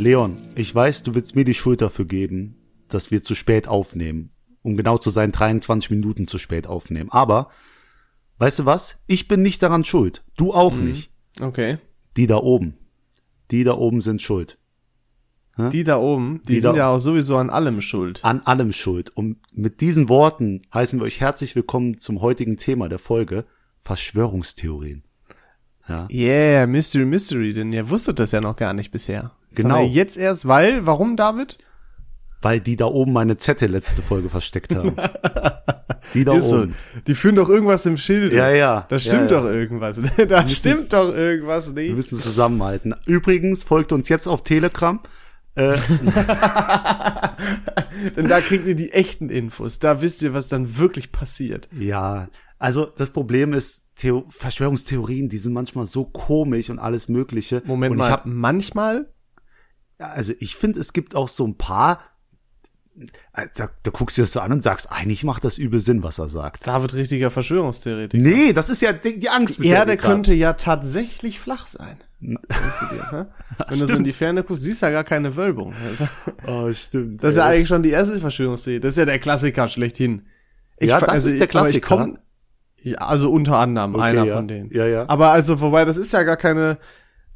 Leon, ich weiß, du willst mir die Schuld dafür geben, dass wir zu spät aufnehmen. Um genau zu sein, 23 Minuten zu spät aufnehmen. Aber, weißt du was? Ich bin nicht daran schuld. Du auch Mhm. nicht. Okay. Die da oben. Die da oben sind schuld. Die da oben, die, Die sind da- ja auch sowieso an allem schuld. An allem schuld. Und mit diesen Worten heißen wir euch herzlich willkommen zum heutigen Thema der Folge. Verschwörungstheorien. Yeah, Mystery Mystery, denn ihr wusstet das ja noch gar nicht bisher. Genau. wir Jetzt erst, weil, warum, David? Weil die da oben meine Zettel letzte Folge versteckt haben. Die da Ist so. oben. Die führen doch irgendwas im Schild. Ja, ja. Da stimmt Ja, ja. doch irgendwas. Da stimmt doch irgendwas Wir nicht. müssen zusammenhalten. Übrigens, folgt uns jetzt auf Telegram. Äh, Denn da kriegt ihr die echten Infos. Da wisst ihr, was dann wirklich passiert. ja, also das Problem ist, Theo Verschwörungstheorien, die sind manchmal so komisch und alles Mögliche. Moment und mal, Ich hab, manchmal? Also ich finde, es gibt auch so ein paar, äh, da, da guckst du das so an und sagst, eigentlich macht das übel Sinn, was er sagt. David richtiger Verschwörungstheoretiker. Nee, das ist ja die, Angst. Die Erde könnte ja tatsächlich flach sein. Dir? Wenn du so in die Ferne guckst, siehst du ja gar keine Wölbung. Das ist- Oh, stimmt. Das ist ja eigentlich schon die erste Verschwörungstheorie. Das ist ja der Klassiker schlechthin. Ich, Ja, das also, ist der Klassiker. komm, ja, also unter anderem Okay, einer ja. von denen. Ja, ja. Aber also, wobei, das ist ja gar keine,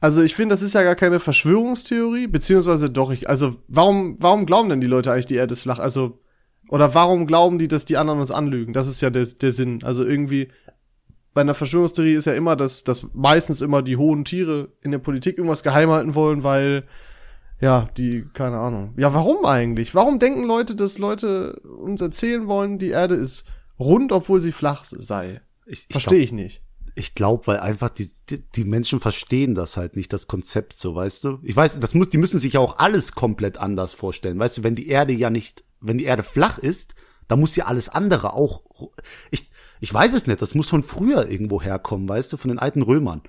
also ich finde, das ist ja gar keine Verschwörungstheorie, beziehungsweise doch, ich, also warum, warum glauben denn die Leute eigentlich, die Erde ist flach? Also, oder warum glauben die, dass die anderen uns anlügen? Das ist ja der, der Sinn. Also irgendwie, bei einer Verschwörungstheorie ist ja immer, dass, dass meistens immer die hohen Tiere in der Politik irgendwas geheim halten wollen, weil, ja, die, keine Ahnung. Ja, warum eigentlich? Warum denken Leute, dass Leute uns erzählen wollen, die Erde ist rund, obwohl sie flach sei? ich, ich Verstehe ich nicht. Ich glaube, weil einfach die, die, die Menschen verstehen das halt nicht, das Konzept so, weißt du? Ich weiß, das muss, die müssen sich ja auch alles komplett anders vorstellen. Weißt du, wenn die Erde ja nicht, wenn die Erde flach ist, dann muss ja alles andere auch. Ich, ich weiß es nicht, das muss von früher irgendwo herkommen, weißt du, von den alten Römern.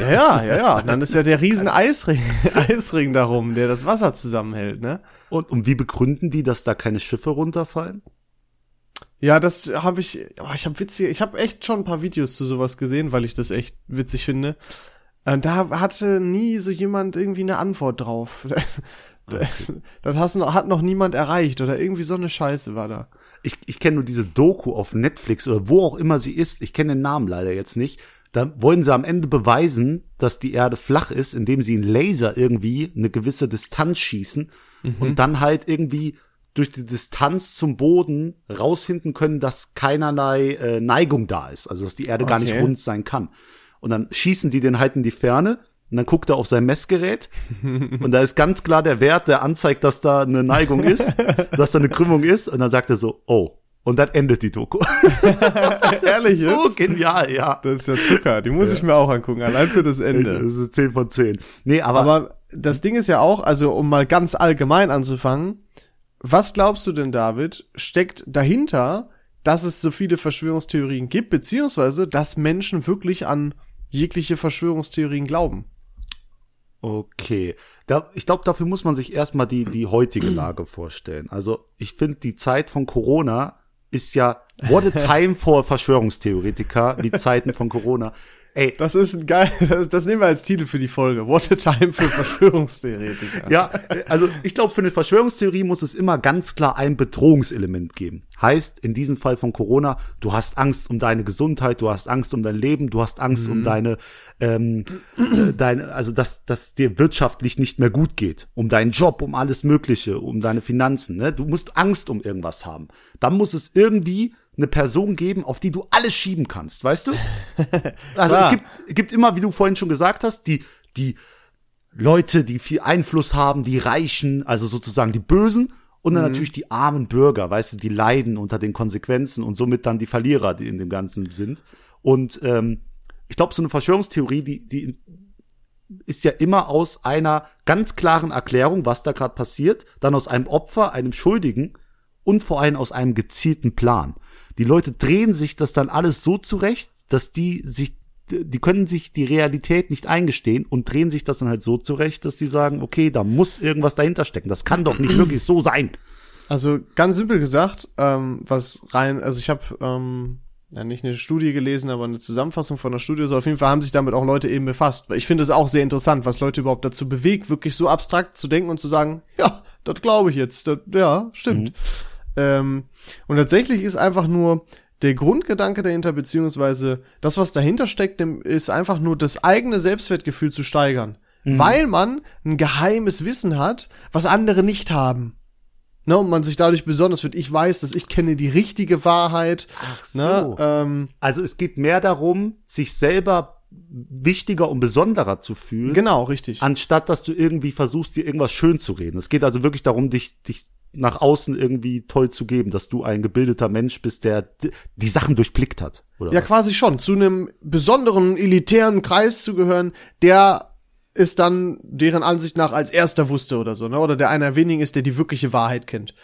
Ja, ja, ja, ja. Dann ist ja der riesen Eisring, Eisring darum, der das Wasser zusammenhält, ne? Und, und wie begründen die, dass da keine Schiffe runterfallen? Ja, das habe ich, oh, ich habe witzig, ich habe echt schon ein paar Videos zu sowas gesehen, weil ich das echt witzig finde. Und da hatte nie so jemand irgendwie eine Antwort drauf. Das hast noch, hat noch niemand erreicht oder irgendwie so eine Scheiße war da. Ich, ich kenne nur diese Doku auf Netflix oder wo auch immer sie ist. Ich kenne den Namen leider jetzt nicht. Da wollen sie am Ende beweisen, dass die Erde flach ist, indem sie einen Laser irgendwie eine gewisse Distanz schießen und dann halt irgendwie durch die Distanz zum Boden rausfinden können, dass keinerlei äh, Neigung da ist. Also dass die Erde gar nicht Okay. rund sein kann. Und dann schießen die den halt in die Ferne und dann guckt er auf sein Messgerät und da ist ganz klar der Wert, der anzeigt, dass da eine Neigung ist, dass da eine Krümmung ist und dann sagt er so, oh. Und dann endet die Doku. Ehrlich so jetzt? genial, ja. Das ist ja Zucker, die muss ich mir auch angucken, allein für das Ende. Das ist 10 von 10. Nee, aber, Aber das Ding ist ja auch, also um mal ganz allgemein anzufangen, was glaubst du denn, David, steckt dahinter, dass es so viele Verschwörungstheorien gibt, beziehungsweise dass Menschen wirklich an jegliche Verschwörungstheorien glauben? Okay. Da, ich glaube, dafür muss man sich erstmal die, die heutige Lage vorstellen. Also, ich finde, die Zeit von Corona ist ja, what a time for Verschwörungstheoretiker, die Zeiten von Corona. Ey, Das ist ein geil, das, das nehmen wir als Titel für die Folge. What a time für Verschwörungstheoretiker. ja, also ich glaube, für eine Verschwörungstheorie muss es immer ganz klar ein Bedrohungselement geben. Heißt, in diesem Fall von Corona, du hast Angst um deine Gesundheit, du hast Angst um dein Leben, du hast Angst um deine, ähm, äh, deine, also dass, dass dir wirtschaftlich nicht mehr gut geht, um deinen Job, um alles Mögliche, um deine Finanzen. Ne? Du musst Angst um irgendwas haben. Dann muss es irgendwie eine Person geben, auf die du alles schieben kannst, weißt du? Also es gibt, gibt immer, wie du vorhin schon gesagt hast, die, die Leute, die viel Einfluss haben, die Reichen, also sozusagen die Bösen und dann natürlich die armen Bürger, weißt du, die leiden unter den Konsequenzen und somit dann die Verlierer, die in dem Ganzen sind. Und ähm, ich glaube, so eine Verschwörungstheorie, die, die ist ja immer aus einer ganz klaren Erklärung, was da gerade passiert, dann aus einem Opfer, einem Schuldigen und vor allem aus einem gezielten Plan. Die Leute drehen sich das dann alles so zurecht, dass die sich, die können sich die Realität nicht eingestehen und drehen sich das dann halt so zurecht, dass die sagen, okay, da muss irgendwas dahinter stecken. Das kann doch nicht wirklich so sein. Also ganz simpel gesagt, ähm, was rein, also ich habe ähm, ja, nicht eine Studie gelesen, aber eine Zusammenfassung von einer Studie. So auf jeden Fall haben sich damit auch Leute eben befasst. Weil ich finde es auch sehr interessant, was Leute überhaupt dazu bewegt, wirklich so abstrakt zu denken und zu sagen, ja, das glaube ich jetzt. Das, ja, stimmt. Mhm. Ähm, und tatsächlich ist einfach nur der Grundgedanke dahinter, beziehungsweise das, was dahinter steckt, ist einfach nur das eigene Selbstwertgefühl zu steigern. Mhm. Weil man ein geheimes Wissen hat, was andere nicht haben. Ne, und man sich dadurch besonders wird. Ich weiß, dass ich kenne die richtige Wahrheit. Ach ne, so. Ne, ähm, also es geht mehr darum, sich selber wichtiger und besonderer zu fühlen. Genau, richtig. Anstatt dass du irgendwie versuchst, dir irgendwas schön zu reden. Es geht also wirklich darum, dich, dich nach außen irgendwie toll zu geben, dass du ein gebildeter Mensch bist, der die Sachen durchblickt hat. Oder ja, was? quasi schon. Zu einem besonderen elitären Kreis zu gehören, der ist dann deren Ansicht nach als erster wusste oder so, ne? Oder der einer wenigen ist, der die wirkliche Wahrheit kennt.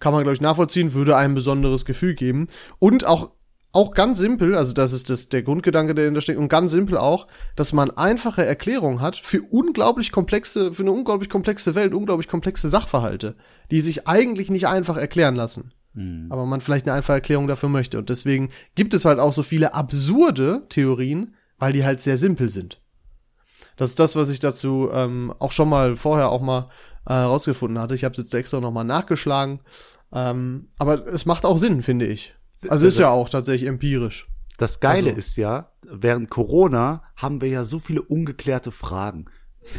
Kann man, glaube ich, nachvollziehen, würde ein besonderes Gefühl geben. Und auch, auch ganz simpel, also das ist das, der Grundgedanke, der dahinter steckt, und ganz simpel auch, dass man einfache Erklärungen hat für unglaublich komplexe, für eine unglaublich komplexe Welt, unglaublich komplexe Sachverhalte, die sich eigentlich nicht einfach erklären lassen. Mhm. Aber man vielleicht eine einfache Erklärung dafür möchte. Und deswegen gibt es halt auch so viele absurde Theorien, weil die halt sehr simpel sind. Das ist das, was ich dazu ähm, auch schon mal vorher auch mal äh, rausgefunden hatte. Ich habe es jetzt extra noch mal nachgeschlagen. Ähm, aber es macht auch Sinn, finde ich. Also ist ja auch tatsächlich empirisch. Das Geile also. ist ja, während Corona haben wir ja so viele ungeklärte Fragen.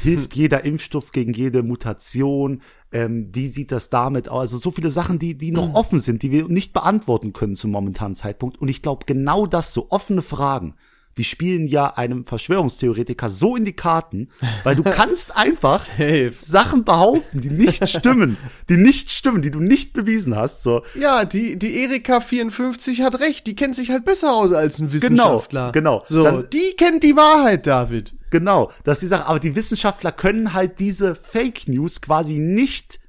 Hilft jeder Impfstoff gegen jede Mutation? Ähm, wie sieht das damit aus? Also so viele Sachen, die, die noch offen sind, die wir nicht beantworten können zum momentanen Zeitpunkt. Und ich glaube, genau das, so offene Fragen, die spielen ja einem Verschwörungstheoretiker so in die Karten, weil du kannst einfach Safe. Sachen behaupten, die nicht stimmen, die nicht stimmen, die du nicht bewiesen hast, so. Ja, die, die Erika 54 hat recht, die kennt sich halt besser aus als ein Wissenschaftler. Genau, genau. So, Dann, die kennt die Wahrheit, David. Genau, dass die Sache, aber die Wissenschaftler können halt diese Fake News quasi nicht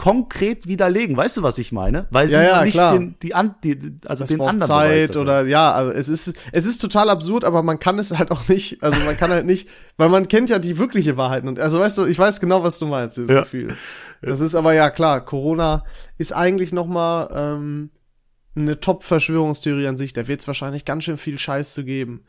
konkret widerlegen. Weißt du, was ich meine? Weil sie ja, nicht klar. den, die, an, die also das den anderen Zeit oder ja, aber es ist es ist total absurd, aber man kann es halt auch nicht, also man kann halt nicht, weil man kennt ja die wirkliche Wahrheit und also weißt du, ich weiß genau, was du meinst, dieses ja. Gefühl. Das ist aber ja klar, Corona ist eigentlich noch mal ähm, eine Top-Verschwörungstheorie an sich. Da wird es wahrscheinlich ganz schön viel Scheiß zu geben.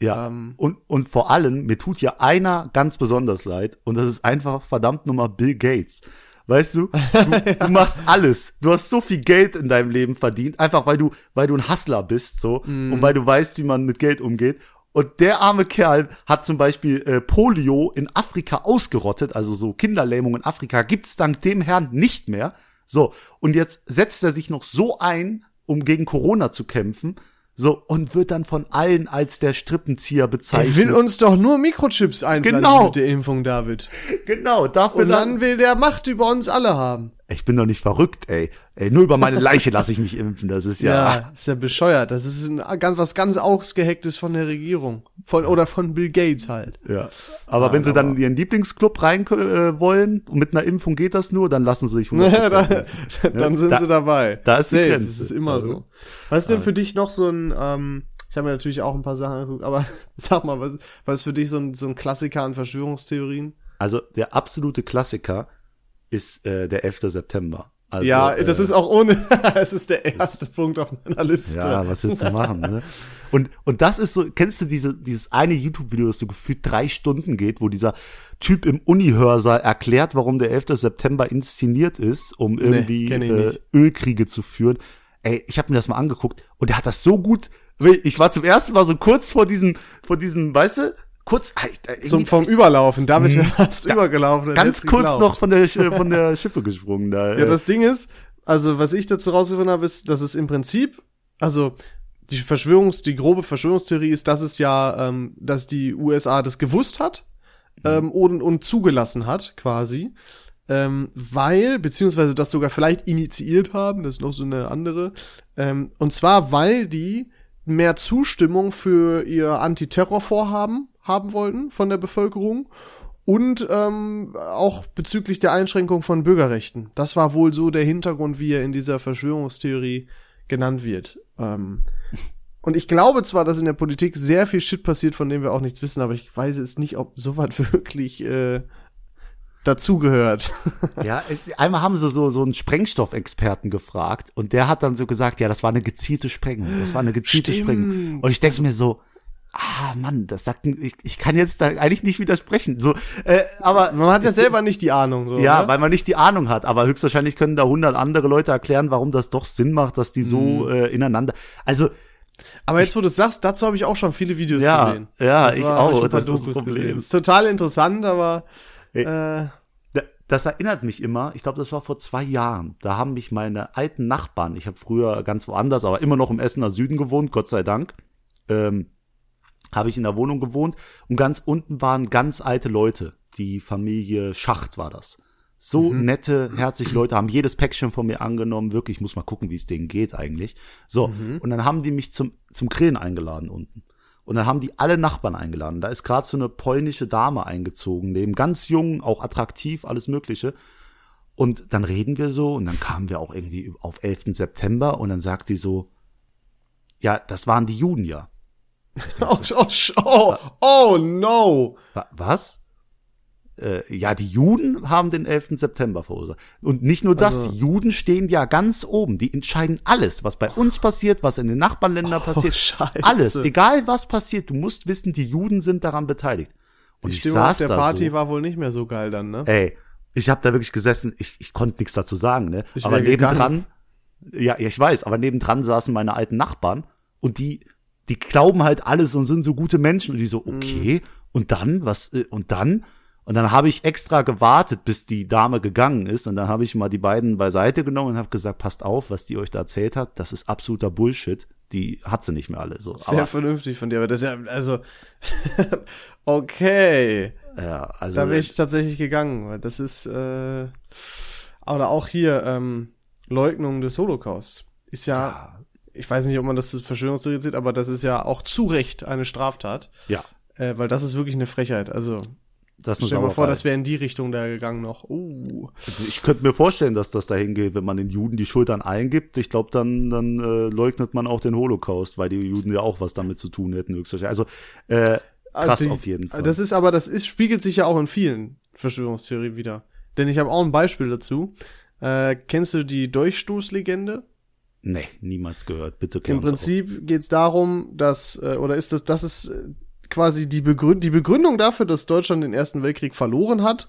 Ja. Ähm, und, und vor allem, mir tut ja einer ganz besonders leid und das ist einfach verdammt nochmal Bill Gates. Weißt du? Du, du, machst alles. Du hast so viel Geld in deinem Leben verdient, einfach weil du, weil du ein Hustler bist, so, mm. und weil du weißt, wie man mit Geld umgeht. Und der arme Kerl hat zum Beispiel äh, Polio in Afrika ausgerottet, also so Kinderlähmung in Afrika gibt's dank dem Herrn nicht mehr. So, und jetzt setzt er sich noch so ein, um gegen Corona zu kämpfen. So, und wird dann von allen als der Strippenzieher bezeichnet. Er will uns doch nur Mikrochips einpflanzen genau. mit der Impfung, David. Genau, dafür Und dann will der Macht über uns alle haben. Ich bin doch nicht verrückt, ey. Ey, nur über meine Leiche lasse ich mich impfen. Das ist ja. Ja, ist ja bescheuert. Das ist ein, ganz, was ganz ausgehecktes von der Regierung. Von, oder von Bill Gates halt. Ja. Aber ja, wenn sie dann in ihren Lieblingsclub rein äh, wollen und mit einer Impfung geht das nur, dann lassen sie sich 100% da, Dann sind da, sie dabei. Da ist Safe. Das ist immer also, so. Was ist denn für dich noch so ein, ähm, ich habe mir natürlich auch ein paar Sachen angeguckt, aber sag mal, was, was ist für dich so ein, so ein Klassiker an Verschwörungstheorien? Also der absolute Klassiker ist äh, der 11. September. Also, ja, das äh, ist auch ohne, es ist der erste Punkt auf meiner Liste. Ja, was willst du machen, ne? Und, und das ist so, kennst du diese, dieses eine YouTube-Video, das so gefühlt drei Stunden geht, wo dieser Typ im Unihörsaal erklärt, warum der 11. September inszeniert ist, um irgendwie nee, äh, Ölkriege zu führen. Ey, ich habe mir das mal angeguckt und der hat das so gut. Ich war zum ersten Mal so kurz vor diesem, vor diesem, weißt du, kurz äh, zum vom Überlaufen. Damit wäre fast ja, übergelaufen. Ganz kurz noch von der äh, von der Schippe gesprungen da. Ja, das Ding ist, also was ich dazu rausgefunden habe, ist, dass es im Prinzip, also die Verschwörungs, die grobe Verschwörungstheorie ist, dass es ja, ähm, dass die USA das gewusst hat ähm, mhm. und, und zugelassen hat, quasi. Ähm, weil, beziehungsweise das sogar vielleicht initiiert haben, das ist noch so eine andere, ähm, und zwar, weil die mehr Zustimmung für ihr Antiterrorvorhaben haben wollten von der Bevölkerung und ähm, auch bezüglich der Einschränkung von Bürgerrechten. Das war wohl so der Hintergrund, wie er in dieser Verschwörungstheorie genannt wird. Ähm, und ich glaube zwar, dass in der Politik sehr viel Shit passiert, von dem wir auch nichts wissen, aber ich weiß jetzt nicht, ob sowas wirklich äh, dazugehört. Ja, äh, einmal haben sie so, so einen Sprengstoffexperten gefragt und der hat dann so gesagt, ja, das war eine gezielte Sprengung. Das war eine gezielte Stimmt. Sprengung. Und ich denke mir so, ah, Mann, das sagt, ich, ich kann jetzt da eigentlich nicht widersprechen. So, äh, aber. Man hat ja selber nicht die Ahnung. So, Ja, ne? weil man nicht die Ahnung hat, aber höchstwahrscheinlich können da hundert andere Leute erklären, warum das doch Sinn macht, dass die so Mhm. äh, ineinander. Also Aber jetzt, wo du es sagst, dazu habe ich auch schon viele Videos Ja, gesehen. ja, Das ich war- auch, Ich ein paar das ist das Dokus Problem. gesehen. Das ist total interessant, aber äh, Da- Das erinnert mich immer, ich glaube, das war vor zwei Jahren. Da haben mich meine alten Nachbarn, ich habe früher ganz woanders, aber immer noch im Essener Süden gewohnt, Gott sei Dank, ähm, habe ich in der Wohnung gewohnt und ganz unten waren ganz alte Leute. Die Familie Schacht war das. So nette, herzliche Leute haben jedes Päckchen von mir angenommen. Wirklich, ich muss mal gucken, wie es denen geht eigentlich. So, und dann haben die mich zum, zum Grillen eingeladen unten. Und dann haben die alle Nachbarn eingeladen. Da ist gerade so eine polnische Dame eingezogen, neben ganz jung, auch attraktiv, alles Mögliche. Und dann reden wir so und dann kamen wir auch irgendwie auf 11. September und dann sagt die so, ja, das waren die Juden ja. oh, oh, oh, oh no. Wa- Was? Äh, ja, die Juden haben den 11. September verursacht. Und nicht nur das, Also- die Juden stehen ja ganz oben. Die entscheiden alles, was bei uns passiert, was in den Nachbarländern passiert. Scheiße. Alles, egal was passiert, du musst wissen, die Juden sind daran beteiligt. Und Die ich Stimmung auf saß der da Party so, war wohl nicht mehr so geil dann, ne? ey, ich habe da wirklich gesessen, ich, ich konnte nichts dazu sagen, ne? Ich aber nebendran, ja, ja, ich weiß, aber nebendran saßen meine alten Nachbarn und die, die glauben halt alles und sind so gute Menschen und die so, okay, und dann, was, äh, und dann? Und dann habe ich extra gewartet, bis die Dame gegangen ist und dann habe ich mal die beiden beiseite genommen und habe gesagt, passt auf, was die euch da erzählt hat, das ist absoluter Bullshit. Die hat sie nicht mehr alle so. Sehr Aber, vernünftig von dir, aber das ist ja, also, okay. ja, also, Da wäre ich tatsächlich gegangen, weil das ist, äh, oder auch hier, ähm, Leugnung des Holocaust. Ist ja, ich weiß nicht, ob man das als Verschwörungstheorie sieht, aber das ist ja auch zu Recht eine Straftat, ja, äh, weil das ist wirklich eine Frechheit. Also, das stell mal vor, das wäre in die Richtung da gegangen noch. Uh. Also ich könnte mir vorstellen, dass das dahin geht, wenn man den Juden die Schultern eingibt. Ich glaube, dann, dann äh, leugnet man auch den Holocaust, weil die Juden ja auch was damit zu tun hätten, höchstwahrscheinlich. Also äh, krass Also die- auf jeden Fall. Das ist aber, das ist, spiegelt sich ja auch in vielen Verschwörungstheorien wieder. Denn ich habe auch ein Beispiel dazu. Äh, kennst du die Durchstoßlegende? Nee, niemals gehört. Bitte Im. Prinzip geht es darum, dass, äh, oder ist das, das ist äh, quasi die, Begründ die Begründung dafür, dass Deutschland den Ersten Weltkrieg verloren hat,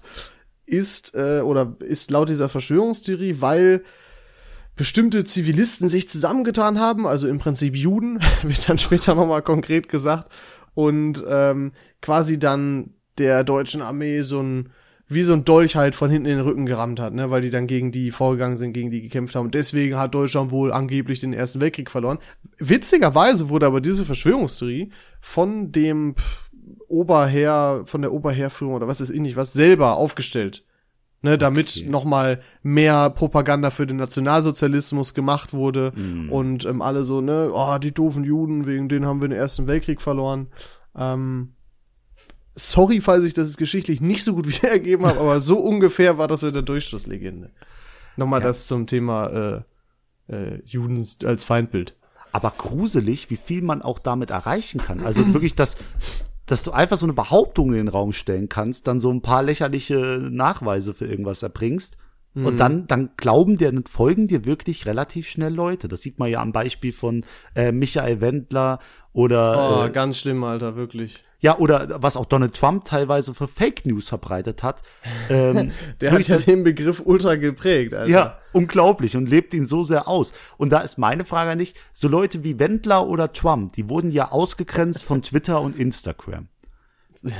ist, äh, oder ist laut dieser Verschwörungstheorie, weil bestimmte Zivilisten sich zusammengetan haben, also im Prinzip Juden, wird dann später nochmal konkret gesagt, und ähm, quasi dann der deutschen Armee so ein wie so ein Dolch halt von hinten in den Rücken gerammt hat, ne, weil die dann gegen die vorgegangen sind, gegen die gekämpft haben. Und deswegen hat Deutschland wohl angeblich den Ersten Weltkrieg verloren. Witzigerweise wurde aber diese Verschwörungstheorie von dem pff, Oberheer, von der Oberheerführung oder was ist ähnlich was, selber aufgestellt. Ne, damit Okay. nochmal mehr Propaganda für den Nationalsozialismus gemacht wurde und ähm, alle so, ne, oh, die doofen Juden, wegen denen haben wir den Ersten Weltkrieg verloren. Ähm, sorry, falls ich das geschichtlich nicht so gut wiedergegeben habe, aber so ungefähr war das in der Durchschlusslegende. Nochmal das zum Thema äh, äh, Juden als Feindbild. Aber gruselig, wie viel man auch damit erreichen kann. Also wirklich, dass, dass du einfach so eine Behauptung in den Raum stellen kannst, dann so ein paar lächerliche Nachweise für irgendwas erbringst. Mhm. Und dann, dann glauben dir, dann folgen dir wirklich relativ schnell Leute. Das sieht man ja am Beispiel von äh, Michael Wendler oder Oh, äh, ganz schlimm, Alter, wirklich. ja oder was auch Donald Trump teilweise für Fake News verbreitet hat. Ähm, Der hat ja den Begriff ultra geprägt, Alter. ja, unglaublich und lebt ihn so sehr aus. Und da ist meine Frage nicht, so Leute wie Wendler oder Trump, die wurden ja ausgegrenzt von Twitter und Instagram.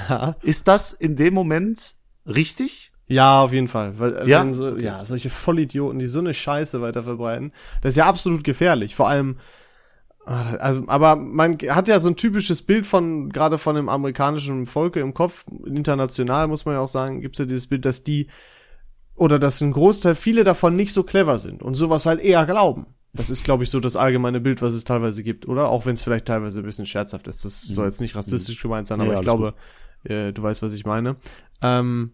Ja, Ist das in dem Moment richtig? Ja auf jeden Fall. Weil, äh, Ja? wenn so, ja, solche Vollidioten, die so eine Scheiße weiter verbreiten, das ist ja absolut gefährlich. Vor allem, ah, also, aber man hat ja so ein typisches Bild von, gerade von dem amerikanischen Volke im Kopf, international muss man ja auch sagen, gibt's ja dieses Bild, dass die, oder dass ein Großteil, viele davon nicht so clever sind und sowas halt eher glauben. Das ist, glaube ich, so das allgemeine Bild, was es teilweise gibt, oder? Auch wenn es vielleicht teilweise ein bisschen scherzhaft ist. Das soll jetzt nicht rassistisch gemeint sein, aber Ja, ich glaube, äh, du weißt, was ich meine. Ähm,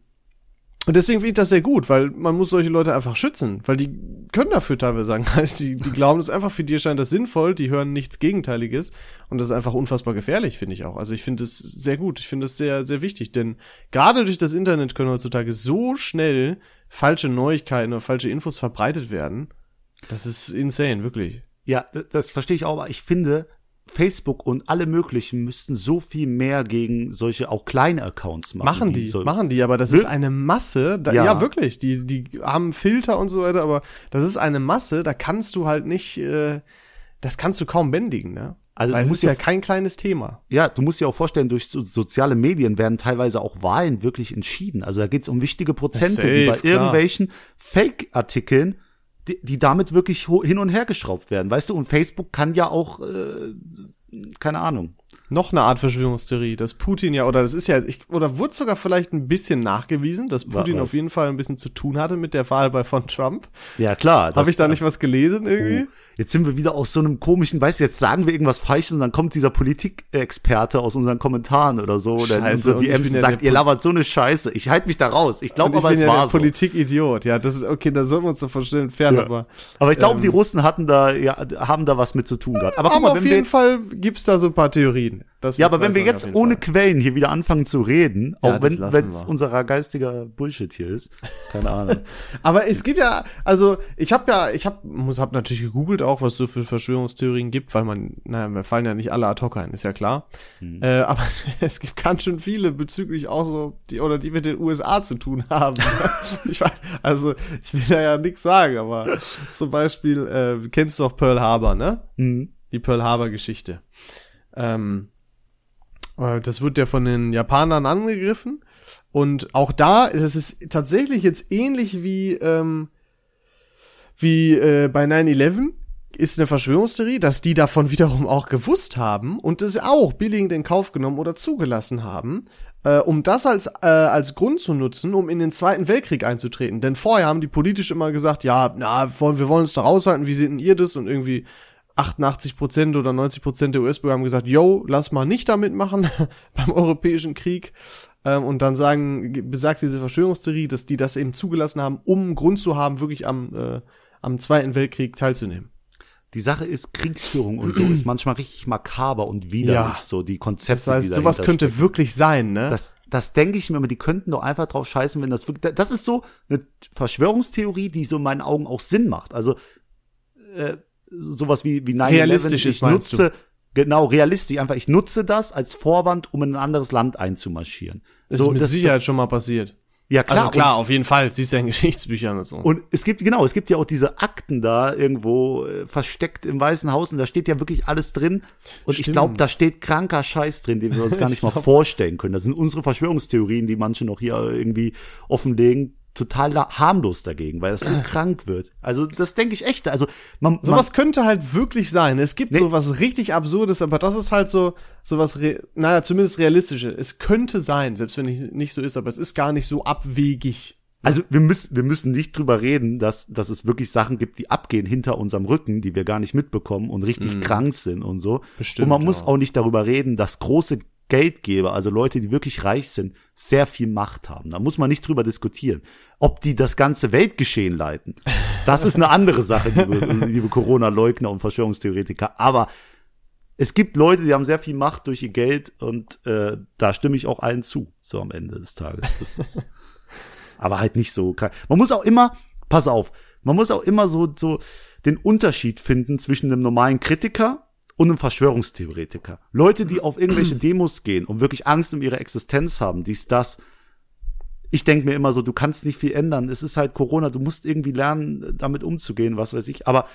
Und deswegen finde ich das sehr gut, weil man muss solche Leute einfach schützen, weil die können dafür teilweise sagen, die, die glauben das einfach, für die scheint das sinnvoll, die hören nichts Gegenteiliges und das ist einfach unfassbar gefährlich, finde ich auch. Also ich finde es sehr gut, ich finde es sehr, sehr wichtig, denn gerade durch das Internet können heutzutage so schnell falsche Neuigkeiten oder falsche Infos verbreitet werden. Das ist insane, wirklich. Ja, das verstehe ich auch, aber ich finde, Facebook und alle möglichen müssten so viel mehr gegen solche auch kleine Accounts machen. Machen die, so machen die, aber das ist eine Masse, da, ja. Ja. wirklich, die, die haben Filter und so weiter, aber das ist eine Masse, da kannst du halt nicht, äh, das kannst du kaum bändigen, ne? Also Weil du es musst ist ja ja- kein kleines Thema. Ja, du musst dir auch vorstellen, durch so, soziale Medien werden teilweise auch Wahlen wirklich entschieden. Also da geht's um wichtige Prozente, Safe, die bei klar. irgendwelchen Fake-Artikeln, die, die damit wirklich hin und her geschraubt werden. Weißt du, und Facebook kann ja auch, äh, keine Ahnung. Noch eine Art Verschwörungstheorie, dass Putin ja, oder das ist ja, ich, oder wurde sogar vielleicht ein bisschen nachgewiesen, dass Putin was? auf jeden Fall ein bisschen zu tun hatte mit der Wahl bei von Trump. Ja, klar. Habe ich da nicht was gelesen irgendwie? Oh, Jetzt sind wir wieder aus so einem komischen, weißt du, jetzt sagen wir irgendwas Falsches und dann kommt dieser Politikexperte aus unseren Kommentaren oder so, oder in Scheiße, unsere DMs und sagt, ihr labert so eine Scheiße. Ich halte mich da raus. Ich glaube aber, bin es ja war der so. Politikidiot. Ja, das ist okay, da sollten wir uns davon stellen entfernen, Ja. aber Aber ich glaube, ähm, die Russen hatten da, ja, haben da was mit zu tun gehabt. Aber guck aber mal, auf jeden Fall gibt's da so ein paar Theorien. Das ja, aber wenn wir jetzt ohne Fall. Quellen hier wieder anfangen zu reden, Ja, auch wenn es wir. unserer geistiger Bullshit hier ist, keine Ahnung. Aber es gibt ja, also ich habe ja, ich habe muss hab natürlich gegoogelt auch, was so für Verschwörungstheorien gibt, weil man, naja, mir fallen ja nicht alle ad hoc ein, ist ja klar. Hm. Äh, aber es gibt ganz schön viele bezüglich auch so die oder die mit den USA zu tun haben. ich also ich will da ja nichts sagen, aber zum Beispiel äh, kennst du doch Pearl Harbor, ne? Mhm. die Pearl Harbor Geschichte. Ähm, äh, das wird ja von den Japanern angegriffen und auch da ist es tatsächlich jetzt ähnlich wie ähm, wie äh, bei 9/11 ist eine Verschwörungstheorie, dass die davon wiederum auch gewusst haben und das auch billigend in Kauf genommen oder zugelassen haben, äh, um das als äh, als Grund zu nutzen, um in den Zweiten Weltkrieg einzutreten. Denn vorher haben die politisch immer gesagt, ja, na, wir wollen uns da raushalten, wie seht denn ihr das? Und irgendwie 88 Prozent oder 90 Prozent der US-Bürger haben gesagt, yo, lass mal nicht damit machen beim Europäischen Krieg. Ähm, und dann sagen, ge- besagt diese Verschwörungstheorie, dass die das eben zugelassen haben, um Grund zu haben, wirklich am, äh, am Zweiten Weltkrieg teilzunehmen. Die Sache ist, Kriegsführung und so ist manchmal richtig makaber und widerlich, Ja. so die Konzepte. Das heißt, sowas könnte wirklich sein, ne? Das, das denke ich mir, aber die könnten doch einfach drauf scheißen, wenn das wirklich, das ist so eine Verschwörungstheorie, die so in meinen Augen auch Sinn macht. Also, äh, sowas wie, wie 9 Realistisch ist, ich nutze, genau, realistisch, einfach, ich nutze das als Vorwand, um in ein anderes Land einzumarschieren. ist so, mit das, Sicherheit das, schon mal passiert. ja klar, also klar, auf jeden Fall. Siehst du ja in Geschichtsbüchern und so. Und, und es gibt, genau, es gibt ja auch diese Akten da irgendwo äh, versteckt im Weißen Haus und da steht ja wirklich alles drin. Und ich Stimmt. glaube, da steht kranker Scheiß drin, den wir uns gar nicht mal vorstellen können. Das sind unsere Verschwörungstheorien, die manche noch hier irgendwie offenlegen, total harmlos dagegen, weil das so krank wird. Also das denke ich echt. Also man, Sowas könnte halt wirklich sein. Es gibt Nee. sowas richtig Absurdes, aber das ist halt so, sowas, naja, zumindest realistische. Es könnte sein, selbst wenn es nicht so ist, aber es ist gar nicht so abwegig. Also wir müssen, wir müssen nicht drüber reden, dass, dass es wirklich Sachen gibt, die abgehen hinter unserem Rücken, die wir gar nicht mitbekommen und richtig krank sind und so. Mhm. Bestimmt, und man muss ja. auch nicht darüber reden, dass große Geldgeber, also Leute, die wirklich reich sind, sehr viel Macht haben. Da muss man nicht drüber diskutieren. Ob die das ganze Weltgeschehen leiten, das ist eine andere Sache, liebe, liebe Corona-Leugner und Verschwörungstheoretiker. Aber es gibt Leute, die haben sehr viel Macht durch ihr Geld und äh, da stimme ich auch allen zu, so am Ende des Tages. Das ist aber halt nicht so. Man muss auch immer, pass auf, man muss auch immer so, so den Unterschied finden zwischen einem normalen Kritiker und einem Verschwörungstheoretiker. Leute, die auf irgendwelche Demos gehen und wirklich Angst um ihre Existenz haben, dies, das. Ich denke mir immer so, du kannst nicht viel ändern. Es ist halt Corona, du musst irgendwie lernen, damit umzugehen, was weiß ich. Aber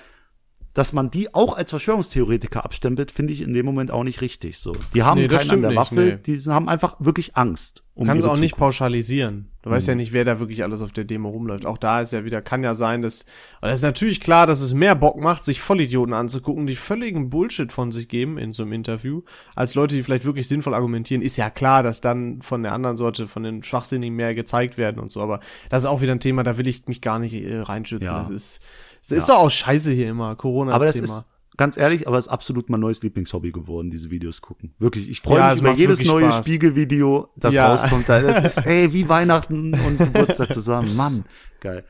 dass man die auch als Verschwörungstheoretiker abstempelt, finde ich in dem Moment auch nicht richtig. So, die haben Nee, das keinen an der nicht, Waffe, nee. die haben einfach wirklich Angst. Um Du kannst ihre auch nicht pauschalisieren. Du weißt ja nicht, wer da wirklich alles auf der Demo rumläuft. Auch da ist ja wieder, kann ja sein, dass, und es ist natürlich klar, dass es mehr Bock macht, sich Vollidioten anzugucken, die völligen Bullshit von sich geben in so einem Interview, als Leute, die vielleicht wirklich sinnvoll argumentieren. Ist ja klar, dass dann von der anderen Sorte, von den Schwachsinnigen mehr gezeigt werden und so. Aber das ist auch wieder ein Thema, da will ich mich gar nicht äh, reinschützen. Ja. Das ist, das ist doch auch scheiße hier immer. Corona Aber ist das Thema. ist, ganz ehrlich, aber es ist absolut mein neues Lieblingshobby geworden, diese Videos gucken. Wirklich, ich freue Ja, mich über jedes neue Spaß. Spiegelvideo, das Ja. rauskommt. Das ist, ey, wie Weihnachten und Geburtstag zusammen. Mann, geil.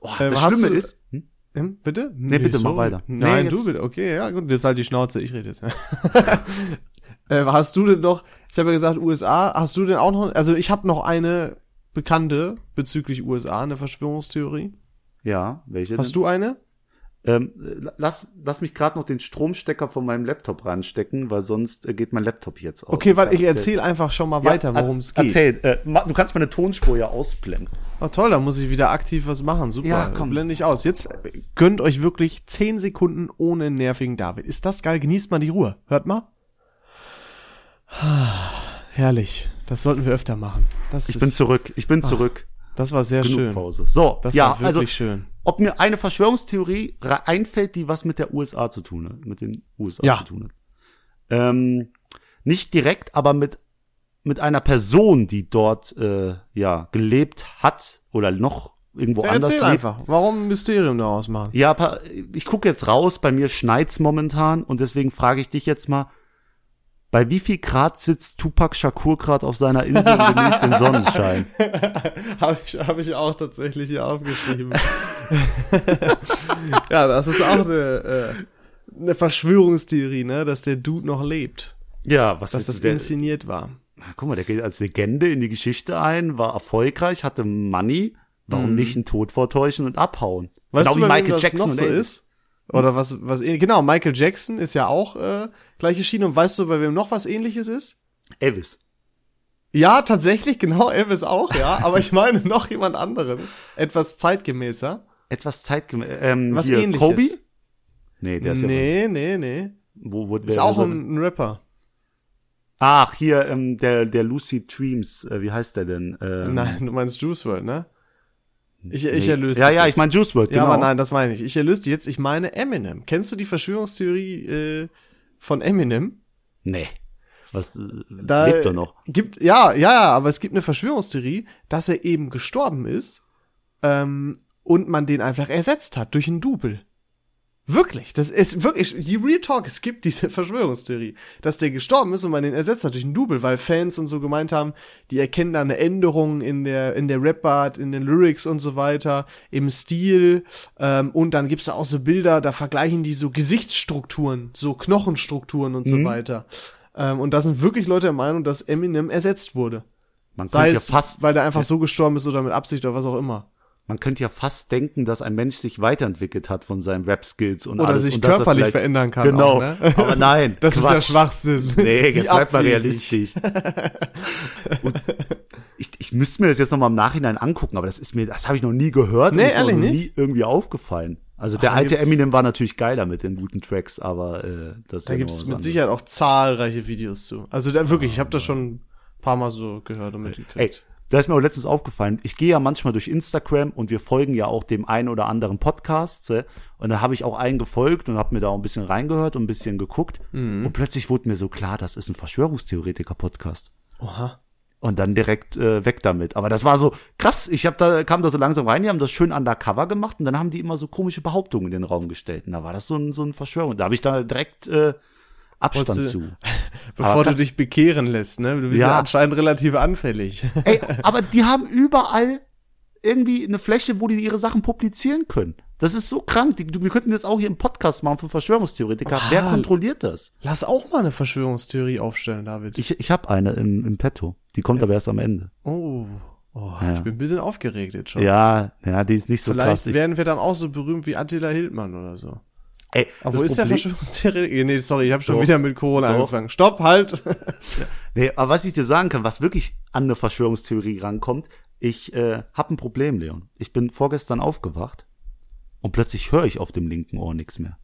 Oh, Ähm, das Schlimme du- ist, hm? Hm, bitte? Nee, bitte, mach sorry. weiter. Nein, Nee, du bitte. Okay, ja, gut, das ist halt die Schnauze, ich rede jetzt. äh, hast du denn noch, ich habe ja gesagt USA, hast du denn auch noch, also ich habe noch eine bekannte bezüglich USA, eine Verschwörungstheorie. Ja, welche Hast denn? du eine? Ähm, lass, lass mich gerade noch den Stromstecker von meinem Laptop ranstecken, weil sonst äh, geht mein Laptop jetzt aus. Okay, weil ich erzähle einfach schon mal ja, weiter, worum es geht. Erzähl, äh, du kannst meine Tonspur ja ausblenden. Ah, toll, da muss ich wieder aktiv was machen. Super, Ja, komm. blende ich aus. Jetzt äh, gönnt euch wirklich 10 Sekunden ohne nervigen David. Ist das geil? Genießt mal die Ruhe. Hört mal. Herrlich. Das sollten wir öfter machen. Das Ich bin zurück, ich bin zurück. Das war sehr Genug schön. Pause. So, Das ja, war wirklich also schön. ob mir eine Verschwörungstheorie einfällt, die was mit der USA zu tun hat, mit den USA Ja. zu tun hat. Ähm, nicht direkt, aber mit mit einer Person, die dort äh, ja gelebt hat oder noch irgendwo Ja, anders erzähl lebt. einfach. Warum ein Mysterium daraus machen? Ja, ich gucke jetzt raus, bei mir schneit's momentan und deswegen frage ich dich jetzt mal, bei wie viel Grad sitzt Tupac Shakur gerade auf seiner Insel und genießt den Sonnenschein? Habe ich, hab ich auch tatsächlich hier aufgeschrieben. ja, das ist auch eine, äh, eine Verschwörungstheorie, ne, dass der Dude noch lebt. Ja, was Dass das du- inszeniert war. Na, guck mal, der geht als Legende in die Geschichte ein, war erfolgreich, hatte Money. Warum nicht einen Tod vortäuschen und abhauen? Mhm. Weißt genau du, wie Michael das Jackson noch und so ist? Oder was, was ähnlich. Genau, Michael Jackson ist ja auch äh, gleiche Schiene. Und weißt du, bei wem noch was ähnliches ist? Elvis. Ja, tatsächlich, genau, Elvis auch, ja. aber ich meine noch jemand anderen. Etwas zeitgemäßer. Etwas zeitgemäß. Ähm, Was hier, ähnliches. Kobe? Nee, der ist ja. nee, nee, nee. Wo, wo, Ist auch ein, ein Rapper. Ach, hier, ähm, der, der Lucy Dreams, äh, wie heißt der denn? Ähm, Nein, du meinst Juice WRLD, ne? Ich, ich nee. erlöse Ja, ja, jetzt. ich meine Juice WRLD, Ja, genau. aber nein, das meine ich. Ich erlöse dich jetzt. Ich meine Eminem. Kennst du die Verschwörungstheorie äh, von Eminem? Nee. Was, äh, Da lebt er noch? Gibt, ja, ja, ja, aber es gibt eine Verschwörungstheorie, dass er eben gestorben ist ähm, und man den einfach ersetzt hat durch einen Double. Wirklich, das ist wirklich, die Real Talk, es gibt diese Verschwörungstheorie, dass der gestorben ist und man den ersetzt hat durch einen Double, weil Fans und so gemeint haben, die erkennen da eine Änderung in der, in der Rap-Art, in den Lyrics und so weiter, im Stil, ähm, und dann gibt's da auch so Bilder, da vergleichen die so Gesichtsstrukturen, so Knochenstrukturen und so weiter. Ähm, und da sind wirklich Leute der Meinung, dass Eminem ersetzt wurde. Man Sei könnte ja es, fast, weil der einfach so gestorben ist oder mit Absicht oder was auch immer. Man könnte ja fast denken, dass ein Mensch sich weiterentwickelt hat von seinen Rap-Skills und Oder alles. sich und dass er körperlich verändern kann. Genau. Auch, ne? Aber nein. Das ist ja Quatsch. Schwachsinn. Nee, jetzt bleib mal realistisch. Ich, ich müsste mir das jetzt nochmal im Nachhinein angucken, aber das ist mir, das habe ich noch nie gehört Nee, und ist mir ehrlich noch nicht? nie irgendwie aufgefallen. Also der da alte Eminem war natürlich geiler mit den guten Tracks, aber äh, das ist Da ja gibt's mit anderes. Sicherheit auch zahlreiche Videos zu. Also da wirklich, ich habe das schon ein paar Mal so gehört und Ey, mitgekriegt. Da ist mir auch letztens aufgefallen, ich gehe ja manchmal durch Instagram und wir folgen ja auch dem einen oder anderen Podcast. äh, Und da habe ich auch einen gefolgt und habe mir da auch ein bisschen reingehört und ein bisschen geguckt. Mhm. Und plötzlich wurde mir so klar, das ist ein Verschwörungstheoretiker-Podcast. Oha. Und dann direkt äh, weg damit. Aber das war so krass. Ich hab da kam da so langsam rein, die haben das schön undercover gemacht und dann haben die immer so komische Behauptungen in den Raum gestellt. Und da war das so ein so ein Verschwörung. Da habe ich da direkt äh, Abstand Wolltest zu. du- Bevor Aber du dich bekehren lässt, ne? Du bist ja, Ja. anscheinend relativ anfällig. Ey, aber die haben überall irgendwie eine Fläche, wo die ihre Sachen publizieren können. Das ist so krank. Die, wir könnten jetzt auch hier einen Podcast machen für Verschwörungstheoretiker. Wer Ah. kontrolliert das? Lass auch mal eine Verschwörungstheorie aufstellen, David. Ich, ich habe eine im, im Petto. Die kommt aber erst am Ende. oh, oh Ja. ich bin ein bisschen aufgeregt jetzt schon. Ja, ja, die ist nicht so Vielleicht krass. Ich, werden wir dann auch so berühmt wie Attila Hildmann oder so. Ey, Aber wo ist der Problem- Verschwörungstheoretiker? Nee, sorry, ich habe schon Doch. wieder mit Corona Doch. angefangen. Stopp, halt. Nee, aber was ich dir sagen kann, was wirklich an eine Verschwörungstheorie rankommt, ich äh, habe ein Problem, Leon. Ich bin vorgestern aufgewacht und plötzlich höre ich auf dem linken Ohr nichts mehr.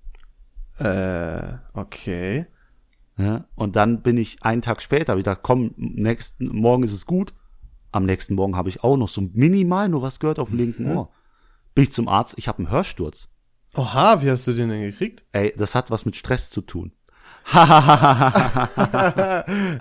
äh, okay. Ja? Und dann bin ich einen Tag später, hab ich gedacht, komm, nächsten Morgen ist es gut. Am nächsten Morgen habe ich auch noch so minimal nur was gehört auf dem linken Ohr. Bin ich zum Arzt, ich habe einen Hörsturz. Oha, wie hast du den denn gekriegt? Ey, das hat was mit Stress zu tun.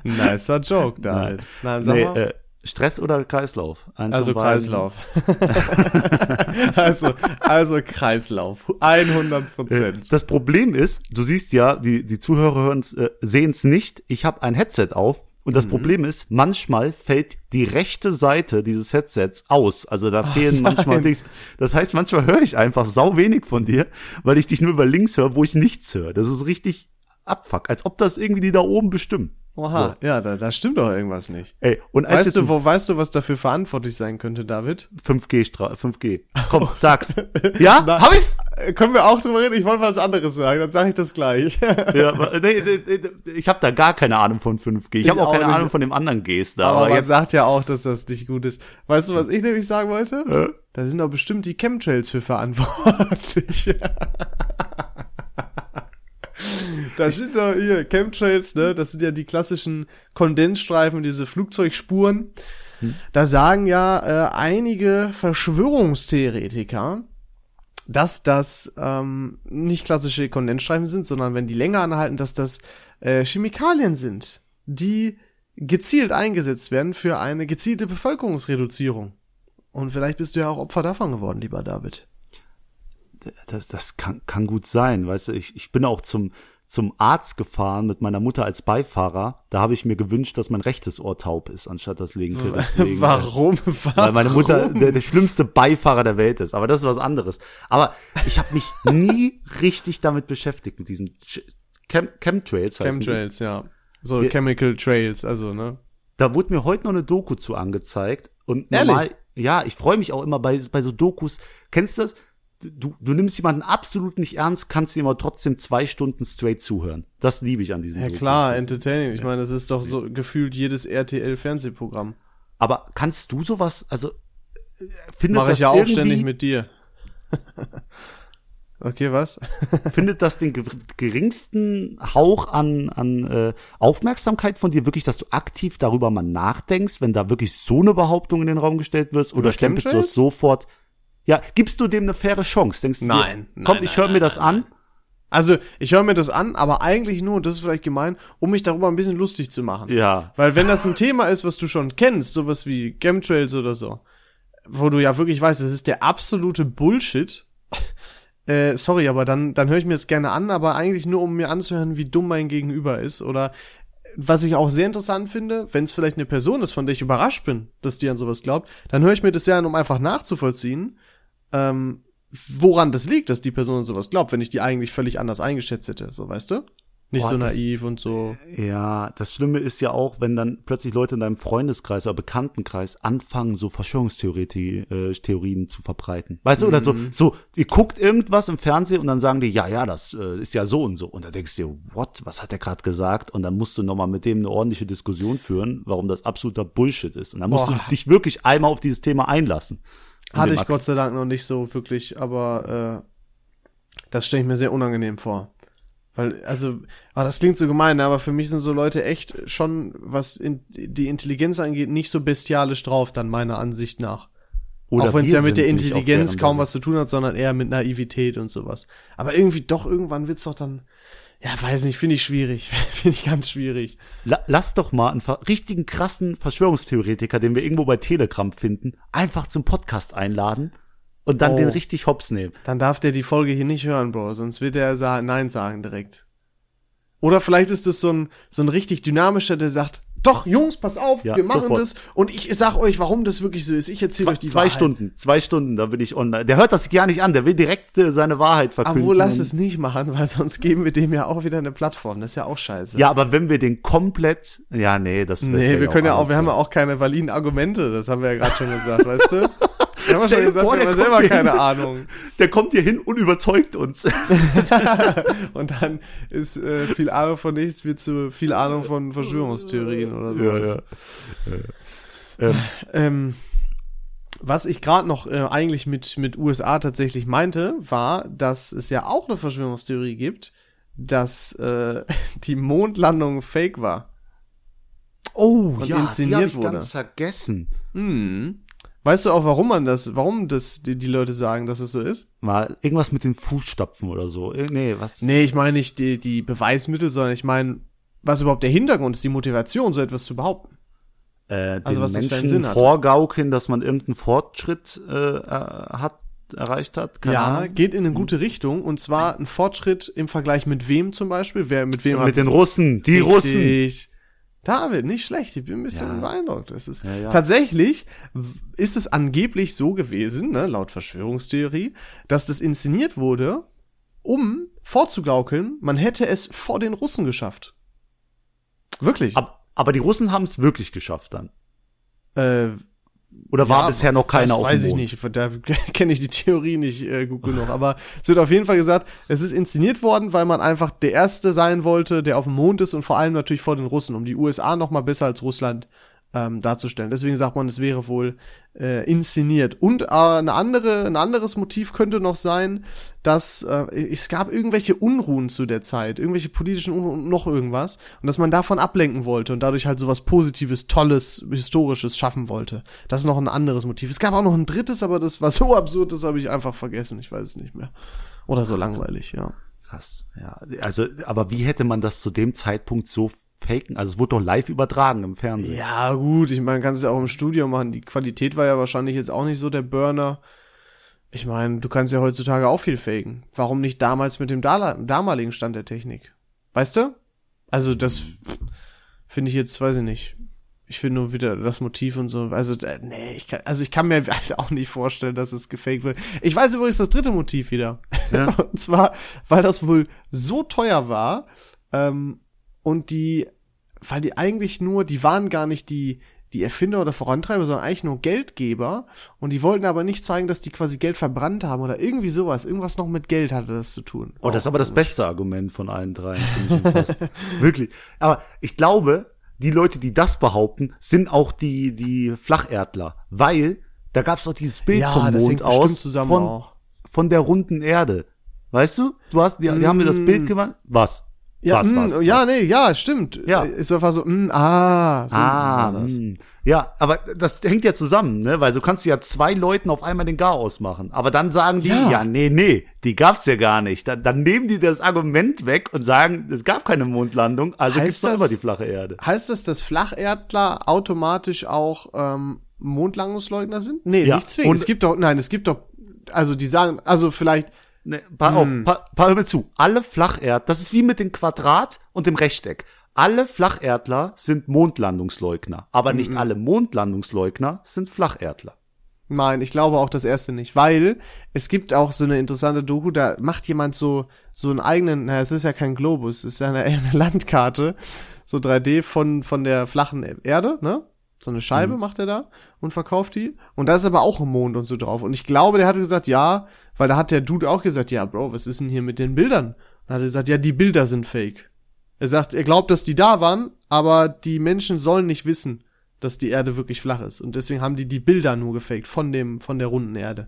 Nicer Joke, David. Nein, sag nee, mal. äh, Stress oder Kreislauf? Eins Also. Kreislauf. also, also Kreislauf. 100 Prozent. Das Problem ist, du siehst ja, die, die Zuhörer hören's, äh, sehen es nicht. Ich habe ein Headset auf und Mhm. das Problem ist, manchmal fällt die rechte Seite dieses Headsets aus. Also da fehlen manchmal nein. Dings. Das heißt, manchmal höre ich einfach sau wenig von dir, weil ich dich nur über links höre, wo ich nichts höre. Das ist richtig abfuck, als ob das irgendwie die da oben bestimmen. Oha, ja, da, da stimmt doch irgendwas nicht. Ey, und als Weißt du, wo, weißt du, was dafür verantwortlich sein könnte, David? 5G Stra 5G. Komm, sag's. ja? Na, Hab ich's? Äh, Können wir auch drüber reden? Ich wollte was anderes sagen, dann sage ich das gleich. Ja, nee, nee, nee, ich habe da gar keine Ahnung von 5G. Ich, habe auch auch keine nicht. Ahnung von dem anderen Gs da. aber Aber, man jetzt sagt ja auch, dass das nicht gut ist. Weißt du, was ich nämlich sagen wollte? Äh? Da sind doch bestimmt die Chemtrails für verantwortlich. Das sind doch hier Chemtrails, ne? Das sind ja die klassischen Kondensstreifen, diese Flugzeugspuren. Da sagen ja äh, einige Verschwörungstheoretiker, dass das ähm, nicht klassische Kondensstreifen sind, sondern wenn die länger anhalten, dass das äh, Chemikalien sind, die gezielt eingesetzt werden für eine gezielte Bevölkerungsreduzierung. Und vielleicht bist du ja auch Opfer davon geworden, lieber David. das, das kann, kann gut sein. Weißt du, ich, ich bin auch zum, zum Arzt gefahren mit meiner Mutter als Beifahrer. Da habe ich mir gewünscht, dass mein rechtes Ohr taub ist, anstatt das linke. Deswegen, äh, Warum? Warum? Weil meine Mutter der, der schlimmste Beifahrer der Welt ist. Aber das ist was anderes. Aber ich habe mich nie richtig damit beschäftigt, mit diesen Ch- Chem Chemtrails. heißen die. Chemtrails, ja. So Wir- Chemical Trails, also, ne? Da wurde mir heute noch eine Doku zu angezeigt. Und Ehrlich? normal, ja, ich freue mich auch immer bei, bei so Dokus. Kennst du das? Du, du nimmst jemanden absolut nicht ernst, kannst ihm aber trotzdem zwei Stunden straight zuhören. Das liebe ich an diesen Ja Dokus. klar, entertaining. Ich meine, das ist doch so gefühlt jedes RTL-Fernsehprogramm. Aber kannst du sowas, also äh, findet Mache das ich ja auch ständig mit dir. okay, was? findet das den ge- geringsten Hauch an, an äh, Aufmerksamkeit von dir wirklich, dass du aktiv darüber mal nachdenkst, wenn da wirklich so eine Behauptung in den Raum gestellt wird? Oder stempelst du das sofort? Ja, gibst du dem eine faire Chance? Denkst du Nein, dir, komm, nein, ich höre mir nein, das nein, an? Also, ich höre mir das an, aber eigentlich nur, und das ist vielleicht gemein, um mich darüber ein bisschen lustig zu machen. Ja. Weil wenn das ein Thema ist, was du schon kennst, sowas wie Chemtrails oder so, wo du ja wirklich weißt, das ist der absolute Bullshit, äh, sorry, aber dann, dann höre ich mir das gerne an, aber eigentlich nur, um mir anzuhören, wie dumm mein Gegenüber ist. Oder was ich auch sehr interessant finde, wenn es vielleicht eine Person ist, von der ich überrascht bin, dass die an sowas glaubt, dann höre ich mir das ja an, um einfach nachzuvollziehen, ähm, woran das liegt, dass die Person sowas glaubt, wenn ich die eigentlich völlig anders eingeschätzt hätte, so weißt du? Nicht Boah, so das- naiv und so. Ja, das Schlimme ist ja auch, wenn dann plötzlich Leute in deinem Freundeskreis oder Bekanntenkreis anfangen, so Verschwörungstheorien äh, zu verbreiten. Weißt du, oder so, so, ihr guckt irgendwas im Fernsehen und dann sagen die, ja, ja, das äh, ist ja so und so. Und da denkst du dir, what, was hat der gerade gesagt? Und dann musst du nochmal mit dem eine ordentliche Diskussion führen, warum das absoluter Bullshit ist. Und dann musst Boah. du dich wirklich einmal auf dieses Thema einlassen. Hatte ich. Gott sei Dank noch nicht so wirklich, aber äh, das stelle ich mir sehr unangenehm vor. Weil, also, ah, das klingt so gemein, aber für mich sind so Leute echt schon, was in, die Intelligenz angeht, nicht so bestialisch drauf, dann meiner Ansicht nach. Oder Auch wenn es ja mit der Intelligenz kaum was zu tun hat, sondern eher mit Naivität und sowas. Aber irgendwie doch, irgendwann wird's doch dann, ja, weiß nicht, finde ich schwierig. finde ich ganz schwierig. La lass doch mal einen richtigen krassen Verschwörungstheoretiker, den wir irgendwo bei Telegram finden, einfach zum Podcast einladen und dann Oh. den richtig hops nehmen. Dann darf der die Folge hier nicht hören, Bro, sonst wird er sa Nein sagen direkt. Oder vielleicht ist es so ein, so ein richtig dynamischer, der sagt, doch, Jungs, pass auf, Ja, wir machen sofort. das und ich sag euch, warum das wirklich so ist. Ich erzähle Zwei, euch die zwei Wahrheit. Stunden, zwei Stunden, da bin ich online. Der hört das gar nicht an, der will direkt äh, seine Wahrheit verkünden. Aber lass Und- es nicht machen, weil sonst geben wir dem ja auch wieder eine Plattform. Das ist ja auch scheiße. Ja, aber wenn wir den komplett, ja, nee, das Nee, wir können ja auch, wir haben ja auch keine validen Argumente, das haben wir ja gerade schon gesagt, weißt du? Wir haben ja schon gesagt, vor, wir der haben kommt selber hier keine hin. Ahnung. Der kommt hier hin und überzeugt uns. Und dann ist äh, viel Ahnung von nichts, wird zu viel Ahnung von Verschwörungstheorien oder sowas. Ähm, was ich gerade noch äh, eigentlich mit, mit USA tatsächlich meinte, war, dass es ja auch eine Verschwörungstheorie gibt, dass äh, die Mondlandung fake war. Oh, Und ja, inszeniert die hab ich wurde. ganz vergessen. Hm. Weißt du auch, warum man das, warum das die, die Leute sagen, dass es so ist? Mal irgendwas mit den Fußstapfen oder so. Nee, was? Nee, ich meine nicht die, die Beweismittel, sondern ich meine, was überhaupt der Hintergrund ist, die Motivation, so etwas zu behaupten. äh, Also was das für einen Menschen Sinn hat. vorgaukeln, dass man irgendeinen Fortschritt äh, äh, hat, erreicht hat. Keine ja, Ahnung. geht in eine gute Richtung und zwar ein Fortschritt im Vergleich mit wem zum Beispiel? Wer mit wem Mit den Russen, die Russen. David, nicht schlecht. Ich bin ein bisschen Ja. beeindruckt. Es ist Ja, ja. tatsächlich ist es angeblich so gewesen, ne, laut Verschwörungstheorie, dass das inszeniert wurde, um vorzugaukeln, man hätte es vor den Russen geschafft. Wirklich. Ab, aber die Russen haben es wirklich geschafft dann. äh, Oder war Ja, bisher noch keiner das auf weiß dem Mond? ich nicht, da kenne ich die Theorie nicht äh, gut genug. Aber es wird auf jeden Fall gesagt, es ist inszeniert worden, weil man einfach der Erste sein wollte, der auf dem Mond ist und vor allem natürlich vor den Russen, um die USA noch mal besser als Russland ähm, darzustellen. Deswegen sagt man, es wäre wohl äh, inszeniert. Und äh, eine andere, ein anderes Motiv könnte noch sein, dass äh, es gab irgendwelche Unruhen zu der Zeit, irgendwelche politischen Unruhen, noch irgendwas, und dass man davon ablenken wollte und dadurch halt sowas Positives, Tolles, Historisches schaffen wollte. Das ist noch ein anderes Motiv. Es gab auch noch ein drittes, aber das war so absurd, das habe ich einfach vergessen. Ich weiß es nicht mehr. Oder so langweilig, ja. Krass, ja. Also, aber wie hätte man das zu dem Zeitpunkt so faken? Also es wurde doch live übertragen im Fernsehen. Ja, gut, ich meine, kannst ja auch im Studio machen. Die Qualität war ja wahrscheinlich jetzt auch nicht so der Burner. Ich meine, du kannst ja heutzutage auch viel faken. Warum nicht damals mit dem Dala- damaligen Stand der Technik? Weißt du? Also das finde ich jetzt, weiß ich nicht. Ich finde nur wieder das Motiv und so. Also, äh, nee, ich kann, also ich kann mir halt auch nicht vorstellen, dass es gefaked wird. Ich weiß übrigens das dritte Motiv wieder. Ja. und zwar, weil das wohl so teuer war, ähm, und die, weil die eigentlich nur, die waren gar nicht die, die Erfinder oder Vorantreiber, sondern eigentlich nur Geldgeber. Und die wollten aber nicht zeigen, dass die quasi Geld verbrannt haben oder irgendwie sowas. Irgendwas noch mit Geld hatte das zu tun. Oh, das ist aber das beste Argument von allen dreien, finde ich fast. Wirklich. Aber ich glaube, die Leute, die das behaupten, sind auch die, die Flacherdler. Weil, da gab's doch dieses Bild Ja, vom Mond aus zusammen von, auch. von der runden Erde. Weißt du? Du hast, die, die haben mir das Bild gemacht. Was? Ja, was, mh, was, ja, was? nee, ja, stimmt. Ja. Ist einfach so, mh, ah, so Ah, war das. mh. ja, aber das hängt ja zusammen, ne? Weil du kannst ja zwei Leuten auf einmal den Garaus machen. Aber dann sagen die, Ja. ja, nee, nee, die gab's ja gar nicht. Dann, dann nehmen die das Argument weg und sagen, es gab keine Mondlandung, also Heißt gibt's doch immer die flache Erde. Heißt das, dass Flacherdler automatisch auch ähm, Mondlandungsleugner sind? Nee, Ja, nicht zwingend. und- Es gibt doch, nein, es gibt doch, also die sagen, also vielleicht, Ne, pass auf, pa, pa, hör mir zu. Alle Flacherd, das ist wie mit dem Quadrat und dem Rechteck. Alle Flacherdler sind Mondlandungsleugner, aber Mhm. nicht alle Mondlandungsleugner sind Flacherdler. Nein, ich glaube auch das erste nicht, weil es gibt auch so eine interessante Doku, da macht jemand so so einen eigenen, na, es ist ja kein Globus, es ist ja eine, eine Landkarte, so 3D von von der flachen Erde, ne? So eine Scheibe macht er da und verkauft die und da ist aber auch ein Mond und so drauf und ich glaube, der hatte gesagt, ja, weil da hat der Dude auch gesagt, ja, Bro, was ist denn hier mit den Bildern? Und hat er gesagt, ja, die Bilder sind fake. Er sagt, er glaubt, dass die da waren, aber die Menschen sollen nicht wissen, dass die Erde wirklich flach ist. Und deswegen haben die die Bilder nur gefaked von dem, von der runden Erde.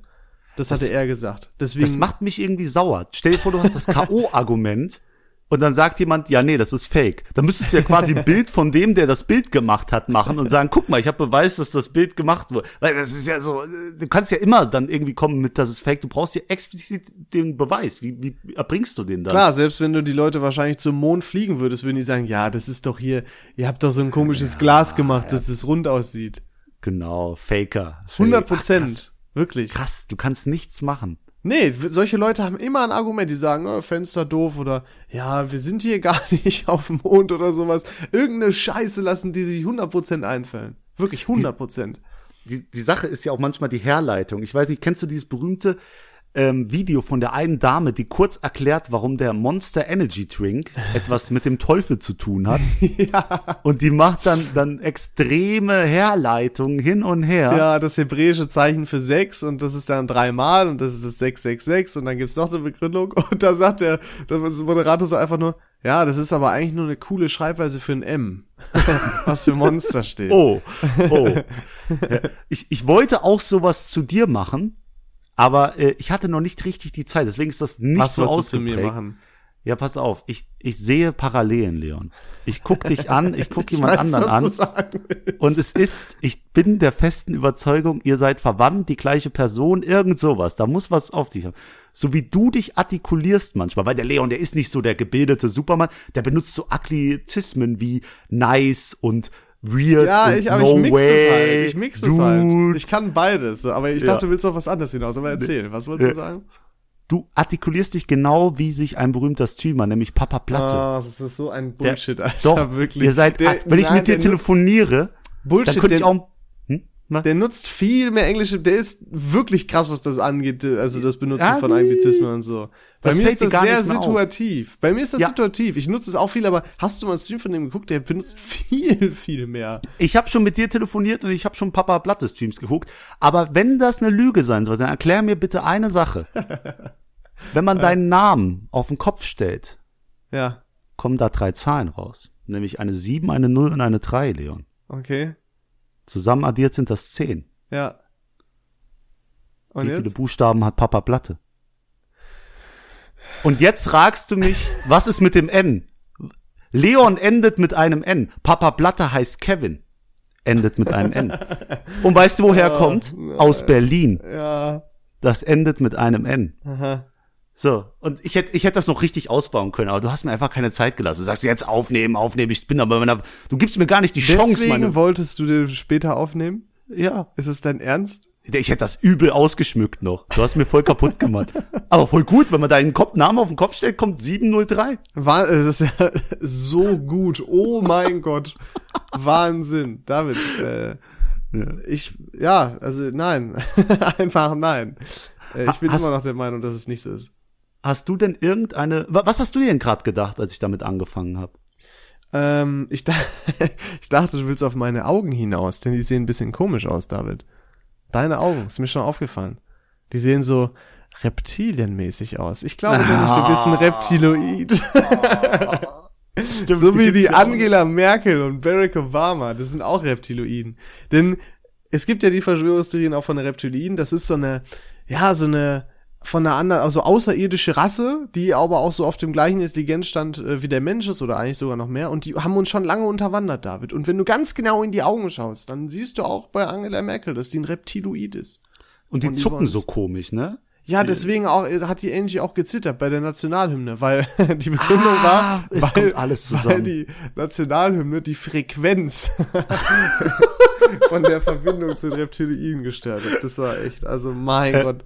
Das, hatte er gesagt. Deswegen, Das macht mich irgendwie sauer. Stell dir vor, du hast das K.O.-Argument und dann sagt jemand, ja, nee, das ist fake. Dann müsstest du ja quasi ein Bild von dem, der das Bild gemacht hat, machen und sagen, guck mal, ich habe Beweis, dass das Bild gemacht wurde. Weil das ist ja so, du kannst ja immer dann irgendwie kommen mit, dass es fake. Du brauchst ja explizit den Beweis. Wie, wie erbringst du den dann? klar, selbst wenn du die Leute wahrscheinlich zum Mond fliegen würdest, würden die sagen, ja, das ist doch hier, ihr habt doch so ein komisches Glas gemacht, dass es rund aussieht. Genau, Faker. Fake. 100 Ach, Prozent. Wirklich. Krass, du kannst nichts machen. Nee, solche Leute haben immer ein Argument, die sagen, oh, Fenster doof oder ja, wir sind hier gar nicht auf dem Mond oder sowas. Irgendeine Scheiße lassen die sich 100% einfallen. Wirklich 100%. die, die Sache ist ja auch manchmal die Herleitung. Ich weiß nicht, kennst du dieses berühmte ähm, Video von der einen Dame, die kurz erklärt, warum der Monster Energy Drink etwas mit dem Teufel zu tun hat? ja. Und die macht dann dann extreme Herleitungen hin und her. ja, das hebräische Zeichen für sechs und das ist dann dreimal und das ist das 666 und dann gibt's noch eine Begründung und da sagt der, der Moderator so einfach nur, ja, das ist aber eigentlich nur eine coole Schreibweise für ein M, was für Monster steht. Oh, oh. Ich, ich wollte auch sowas zu dir machen, aber äh, ich hatte noch nicht richtig die Zeit. Deswegen ist das nicht was so du zu ausgeprägt. mir machen? Ja, pass auf. Ich, ich sehe Parallelen, Leon. Ich guck dich an, ich guck jemand weiß, anderen was an. du. Und es ist, ich bin der festen Überzeugung, ihr seid verwandt, die gleiche Person, irgend sowas. Da muss was auf dich haben. So wie du dich artikulierst manchmal, weil der Leon, der ist nicht so der gebildete Supermann, der benutzt so Anglizismen wie nice und weird. Ja, ich, aber no ich mix way, es halt. Ich mix es halt. dude. Ich kann beides. Aber ich Ja. dachte, du willst auf was anderes hinaus. Aber erzähl, was wolltest du sagen? Du artikulierst dich genau wie sich ein berühmter Streamer, nämlich Papa Platte. Ah, das ist so ein Der- Bullshit, Alter. Doch, wirklich. ihr seid, Der- wenn ich nein, mit dir der telefoniere, Bullshit, dann könnte ich der- auch, Was? Der nutzt viel mehr Englische, der ist wirklich krass, was das angeht, also das Benutzen Ja, von Anglizismen und so. Bei mir ist das sehr mehr auf. situativ. Bei mir ist das Ja. situativ. Ich nutze es auch viel, aber hast du mal einen Stream von dem geguckt? Der benutzt viel, viel mehr. Ich habe schon mit dir telefoniert und ich habe schon Papa Platte Streams geguckt. Aber wenn das eine Lüge sein soll, dann erklär mir bitte eine Sache. wenn man deinen Namen auf den Kopf stellt, Ja, kommen da drei Zahlen raus. Nämlich eine 7, eine 0 und eine 3, Leon. okay. Zusammen addiert sind das 10. Ja. Und Wie viele jetzt? Buchstaben hat Papa Platte? Und jetzt fragst du mich, was ist mit dem N? Leon endet mit einem N. Papa Platte heißt Kevin. Endet mit einem N. Und weißt du, woher er kommt? Aus Berlin. Ja. Das endet mit einem N. Aha. So, und ich hätte ich hätte das noch richtig ausbauen können, aber du hast mir einfach keine Zeit gelassen. Du sagst jetzt aufnehmen, aufnehmen, ich bin aber meiner, du gibst mir gar nicht die Chance, Deswegen meine. wolltest du den später aufnehmen? Ja, Ist es dein Ernst? ich hätte das übel ausgeschmückt noch. Du hast mir voll kaputt gemacht. Aber voll gut, wenn man deinen Kopf, Namen auf den Kopf stellt, kommt 703. War, es ist ja so gut. Oh mein Gott. Wahnsinn. David, äh, ich, ja, also nein. Einfach nein. Äh, ich bin Hast- immer noch der Meinung, dass es nicht so ist. Hast du denn irgendeine, wa- was hast du denn gerade gedacht, als ich damit angefangen habe? Ähm, ich, dach, ich dachte, du willst auf meine Augen hinaus, denn die sehen ein bisschen komisch aus, David. Deine Augen, ist mir schon aufgefallen. Die sehen so reptilienmäßig aus. Ich glaube nämlich, du bist ein Reptiloid. so wie die Angela Merkel und Barack Obama, das sind auch Reptiloiden. Denn es gibt ja die Verschwörungstheorien auch von den Reptiloiden, das ist so eine, ja, so eine von einer anderen, also außerirdische Rasse, die aber auch so auf dem gleichen Intelligenzstand äh, wie der Mensch ist oder eigentlich sogar noch mehr und die haben uns schon lange unterwandert, David. Und wenn du ganz genau in die Augen schaust, dann siehst du auch bei Angela Merkel, dass die ein Reptiloid ist. Und die und die zucken so komisch, ne? Ja, deswegen auch, äh, hat die Angie auch gezittert bei der Nationalhymne, weil die Begründung Ah, war, weil, weil die Nationalhymne die Frequenz von der Verbindung zu den Reptilien gestört hat. Das war echt, also mein Gott.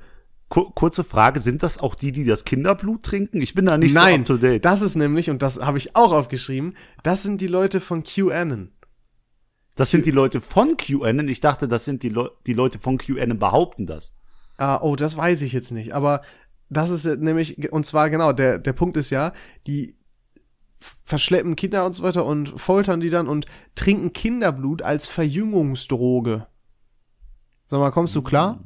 Ku- kurze Frage, sind das auch die, die das Kinderblut trinken? Ich bin da nicht so Nein, up to date. das ist nämlich, und das habe ich auch aufgeschrieben, das sind die Leute von QAnon. Das sind die Leute von QAnon. Ich dachte, das sind die, Leu die Leute von QAnon behaupten das. Ah, oh, das weiß ich jetzt nicht, aber das ist ja nämlich, und zwar genau, der, der Punkt ist ja, die verschleppen Kinder und so weiter und foltern die dann und trinken Kinderblut als Verjüngungsdroge. Sag mal, kommst du klar?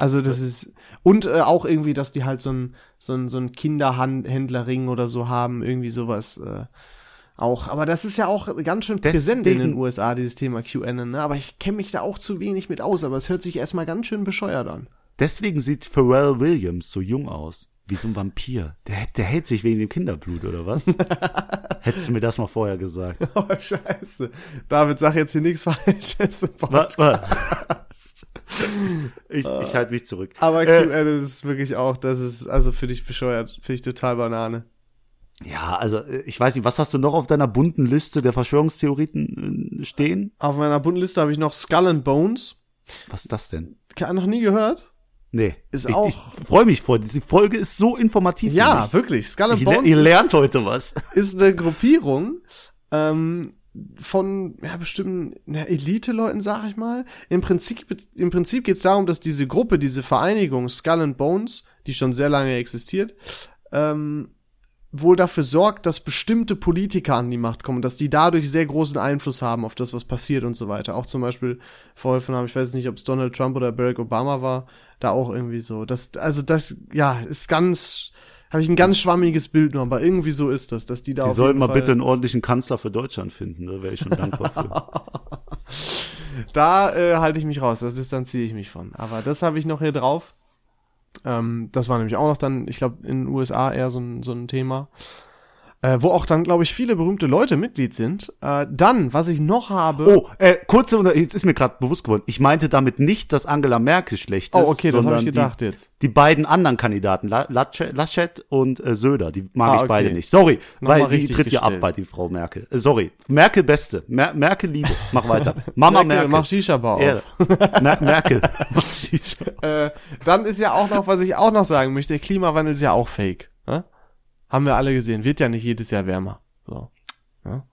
Also das ist und äh, auch irgendwie, dass die halt so ein so ein so ein Kinderhändlerring oder so haben, irgendwie sowas äh, auch. Aber das ist ja auch ganz schön präsent in den USA dieses Thema QAnon. Ne? Aber ich kenne mich da auch zu wenig mit aus. Aber es hört sich erstmal ganz schön bescheuert an. Deswegen sieht Pharrell Williams so jung aus. Wie so ein Vampir. Der, der hält sich wegen dem Kinderblut, oder was? Hättest du mir das mal vorher gesagt. Oh Scheiße, David, sag jetzt hier nichts Falsches. im Was? Podcast. Ich, ich halte mich zurück. Aber Äh, QAnon ist wirklich auch, das ist also für dich bescheuert, finde ich total Banane. Ja, also äh, ich weiß nicht, was hast du noch auf deiner bunten Liste der Verschwörungstheorien äh, stehen? Auf meiner bunten Liste habe ich noch Skull and Bones. Was ist das denn? Noch nie gehört? Nee. Ist ich, auch- Ich freue mich vor. Die Folge ist so informativ. Ja, mich. wirklich. Skull and Bones ihr lernt heute was. ist eine Gruppierung ähm, von ja bestimmten ja, Elite-Leuten, sag ich mal. Im Prinzip, im Prinzip geht es darum, dass diese Gruppe, diese Vereinigung Skull and Bones, die schon sehr lange existiert, ähm, wohl dafür sorgt, dass bestimmte Politiker an die Macht kommen, dass die dadurch sehr großen Einfluss haben auf das, was passiert und so weiter. Auch zum Beispiel verholfen haben, ich weiß nicht, ob es Donald Trump oder Barack Obama war, da auch irgendwie so. Das, also das, ja, ist ganz, habe ich ein ganz schwammiges Bild nur, aber irgendwie so ist das, dass die da Die sollten mal Fall, bitte einen ordentlichen Kanzler für Deutschland finden. Da wäre ich schon dankbar für. Da äh, halte ich mich raus, das distanziere ich mich von. Aber das habe ich noch hier drauf. Ähm, das war nämlich auch noch dann, ich glaube, in den USA eher so ein, so ein Thema. Äh, wo auch dann, glaube ich, viele berühmte Leute Mitglied sind. Äh, dann, was ich noch habe. Oh, äh, kurze, Unter- jetzt ist mir gerade bewusst geworden, ich meinte damit nicht, dass Angela Merkel schlecht ist. Oh, okay, das habe ich gedacht die, jetzt. Die beiden anderen Kandidaten, La- Laschet, Laschet und äh, Söder, die mag Ah, ich okay. beide nicht. Sorry, Nochmal weil die tritt ja ab bei die Frau Merkel. Äh, sorry, Merkel beste, Mer Merkel Liebe, mach weiter. Mama Merkel, mach Shisha-Bar auf. Ehre. Mer Merkel. Mach Shisha. Äh, dann ist ja auch noch, was ich auch noch sagen möchte, Klimawandel ist ja auch fake. Ne? Haben wir alle gesehen. Wird ja nicht jedes Jahr wärmer. So.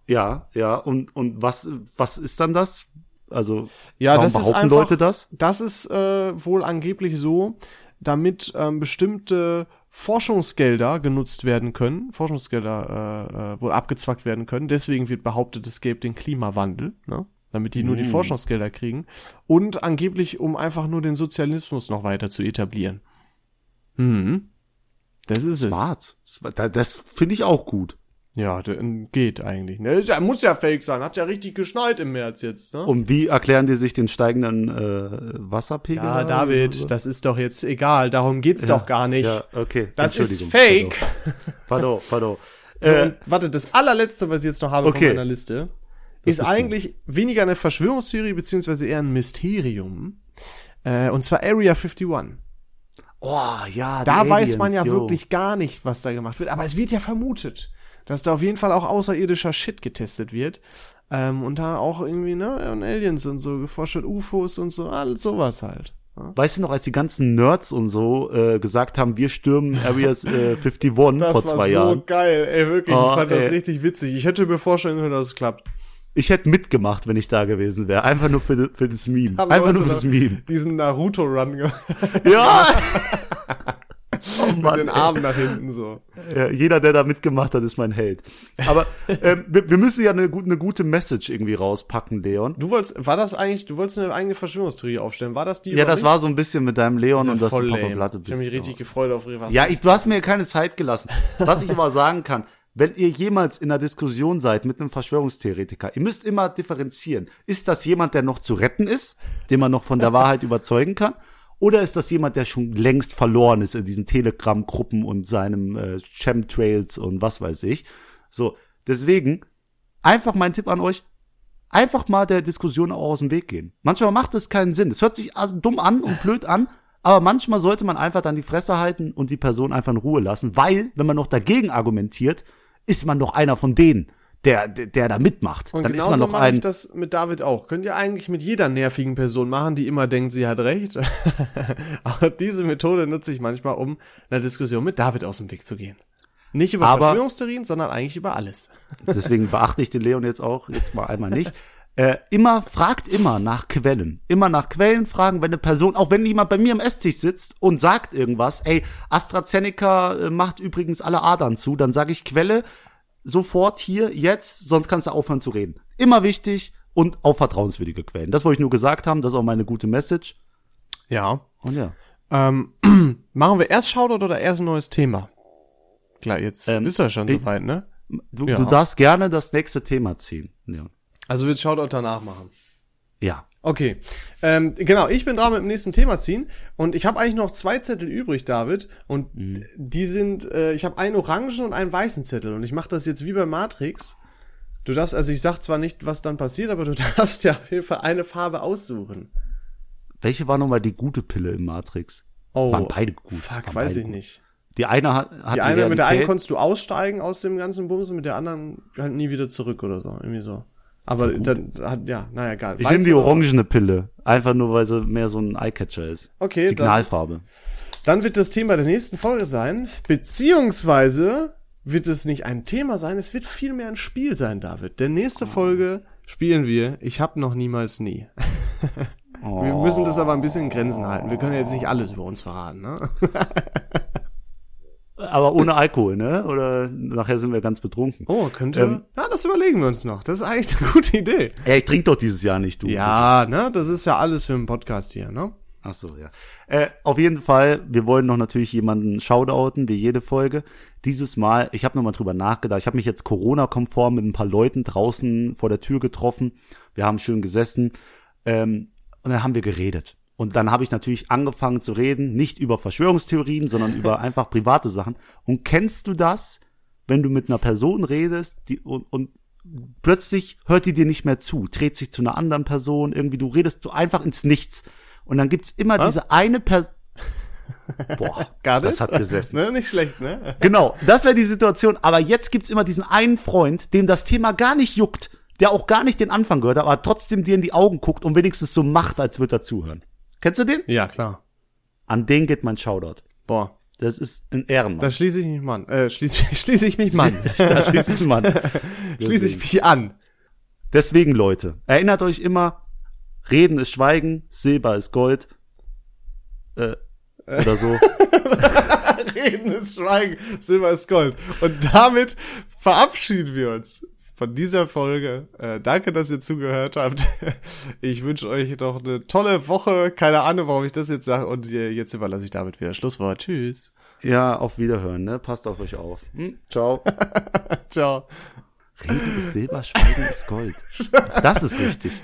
Ja, ja, und, und was, was ist dann das? Also, Ja, warum das ist behaupten einfach, Leute das? Das ist äh, wohl angeblich so, damit ähm, bestimmte Forschungsgelder genutzt werden können, Forschungsgelder äh, äh, wohl abgezwackt werden können. Deswegen wird behauptet, es gäbe den Klimawandel, ne? damit die nur die Mm. Forschungsgelder kriegen. Und angeblich, um einfach nur den Sozialismus noch weiter zu etablieren. Hm. Das ist es. Smart. Das, finde ich auch gut. Ja, der, geht eigentlich. Ne? Ja, muss ja fake sein. Hat ja richtig geschneit im März jetzt. Ne? Und wie erklären die sich den steigenden äh, Wasserpegel? Ja, David, das ist doch jetzt egal. Darum geht's doch gar nicht. Ja, okay. Das ist fake. Pardon, pardon. So, Äh, warte, das allerletzte, was ich jetzt noch habe Okay. von meiner Liste, ist ist eigentlich weniger eine Verschwörungstheorie, beziehungsweise eher ein Mysterium. Äh, und zwar Area 51. oh, ja. Da die weiß man ja Aliens, yo. wirklich gar nicht, was da gemacht wird. Aber es wird ja vermutet, dass da auf jeden Fall auch außerirdischer Shit getestet wird. Ähm, und da auch irgendwie, ne, an Aliens und so geforscht wird, UFOs und so, alles sowas halt. Ja. Weißt du noch, als die ganzen Nerds und so äh, gesagt haben, wir stürmen Areas äh, 51 vor zwei Jahren. geil, ey, wirklich. Oh, ich fand das ey. richtig witzig. Ich hätte mir vorstellen können, dass es klappt. Ich hätte mitgemacht, wenn ich da gewesen wäre. Einfach nur für, für das Meme. Haben Einfach Leute nur für das Meme. Diesen Naruto-Run gemacht. Ja! oh mit Mann, den ey. Armen nach hinten so. Ja, jeder, der da mitgemacht hat, ist mein Held. Aber ähm, wir, wir müssen ja eine, gute- eine gute Message irgendwie rauspacken, Leon. Du wolltest, war das eigentlich, du wolltest eine eigene Verschwörungstheorie aufstellen, war das die? Ja, das nicht? war so ein bisschen mit deinem Leon und dass du Papa. Platte Ich bist. habe mich richtig gefreut auf was. Ja, ich, du hast mir keine Zeit gelassen. Was ich aber sagen kann, wenn ihr jemals in einer Diskussion seid mit einem Verschwörungstheoretiker, ihr müsst immer differenzieren. Ist das jemand, der noch zu retten ist, den man noch von der Wahrheit überzeugen kann? Oder ist das jemand, der schon längst verloren ist in diesen Telegram-Gruppen und seinem äh, Chemtrails und was weiß ich? So, deswegen einfach mein Tipp an euch, einfach mal der Diskussion auch aus dem Weg gehen. Manchmal macht es keinen Sinn. Es hört sich dumm an und blöd an, aber manchmal sollte man einfach dann die Fresse halten und die Person einfach in Ruhe lassen, weil, wenn man noch dagegen argumentiert, ist man doch einer von denen, der, der, der da mitmacht. Und dann ist man noch mache ich ein, das mit David auch. Könnt ihr eigentlich mit jeder nervigen Person machen, die immer denkt, sie hat recht. Aber diese Methode nutze ich manchmal, um einer Diskussion mit David aus dem Weg zu gehen. Nicht über Aber- Verschwörungstheorien, sondern eigentlich über alles. deswegen beachte ich den Leon jetzt auch, jetzt mal einmal nicht. Äh, immer, fragt immer nach Quellen. Immer nach Quellen fragen, wenn eine Person, auch wenn jemand bei mir am Esstisch sitzt und sagt irgendwas, ey, AstraZeneca äh, macht übrigens alle Adern zu, dann sage ich Quelle sofort hier, jetzt, sonst kannst du aufhören zu reden. Immer wichtig und auf vertrauenswürdige Quellen. Das wollte ich nur gesagt haben, das ist auch meine gute Message. Ja. Und ja. Ähm, machen wir erst Shoutout oder erst ein neues Thema? Klar, jetzt Ähm, ist ja schon soweit, ne? Du, Ja. du darfst gerne das nächste Thema ziehen. Leon. Also wird Shoutout danach machen. Ja. Okay, ähm, genau, ich bin dran mit dem nächsten Thema ziehen und ich habe eigentlich noch zwei Zettel übrig, David, und die sind, äh, ich habe einen orangen und einen weißen Zettel und ich mache das jetzt wie bei Matrix. Du darfst, also ich sag zwar nicht, was dann passiert, aber du darfst ja auf jeden Fall eine Farbe aussuchen. Welche war nochmal die gute Pille im Matrix? Oh, Waren beide gut. fuck, Waren weiß ich gut. nicht. Die eine hat, hat Die eine, mit der einen Realität- konntest du aussteigen aus dem ganzen Bums und mit der anderen halt nie wieder zurück oder so, irgendwie so. Aber dann hat, ja, naja, egal. Ich nehme die orangene Pille. Einfach nur, weil sie mehr so ein Eyecatcher ist. Okay, Signalfarbe. Dann wird das Thema der nächsten Folge sein, beziehungsweise wird es nicht ein Thema sein, es wird vielmehr ein Spiel sein, David. Denn nächste Oh. Folge spielen wir Ich hab noch niemals nie. Wir müssen das aber ein bisschen in Grenzen halten. Wir können jetzt nicht alles über uns verraten, ne? Aber ohne Alkohol, ne? Oder nachher sind wir ganz betrunken. Oh, könnte. Ähm. ja, das überlegen wir uns noch. Das ist eigentlich eine gute Idee. Ja, ich trinke doch dieses Jahr nicht, du. Ja, ne? Das ist ja alles für einen Podcast hier, ne? Ach so, ja. Äh, auf jeden Fall, wir wollen noch natürlich jemanden shoutouten, wie jede Folge. Dieses Mal, ich habe nochmal drüber nachgedacht, ich habe mich jetzt Corona-konform mit ein paar Leuten draußen vor der Tür getroffen. Wir haben schön gesessen ähm, und dann haben wir geredet. Und dann habe ich natürlich angefangen zu reden, nicht über Verschwörungstheorien, sondern über einfach private Sachen. Und kennst du das, wenn du mit einer Person redest, die und, und plötzlich hört die dir nicht mehr zu, dreht sich zu einer anderen Person, irgendwie du redest so einfach ins Nichts und dann gibt's immer Was? diese eine Person. Boah, Gar nicht? das hat gesessen. ne? Nicht schlecht, ne? Genau, das wäre die Situation. Aber jetzt gibt's immer diesen einen Freund, dem das Thema gar nicht juckt, der auch gar nicht den Anfang gehört, aber trotzdem dir in die Augen guckt und wenigstens so macht, als würde er zuhören. Kennst du den? Ja, klar. An den geht mein Shoutout. Boah. Das ist ein Ehrenmann. Da schließe ich mich mal an. Äh, schließe, schließe ich mich mal an. da schließe ich Mann. schließe ich mich an. Deswegen, Leute, erinnert euch immer, Reden ist Schweigen, Silber ist Gold. Äh, oder so. Reden ist Schweigen, Silber ist Gold. Und damit verabschieden wir uns von dieser Folge. Äh, danke, dass ihr zugehört habt. Ich wünsche euch noch eine tolle Woche. Keine Ahnung, warum ich das jetzt sage. Und äh, jetzt überlasse ich damit wieder Schlusswort. Tschüss. ja, auf Wiederhören, ne? Passt auf euch auf. Hm, ciao. Ciao. Reden ist Silber, Schweigen ist Gold. Das ist richtig.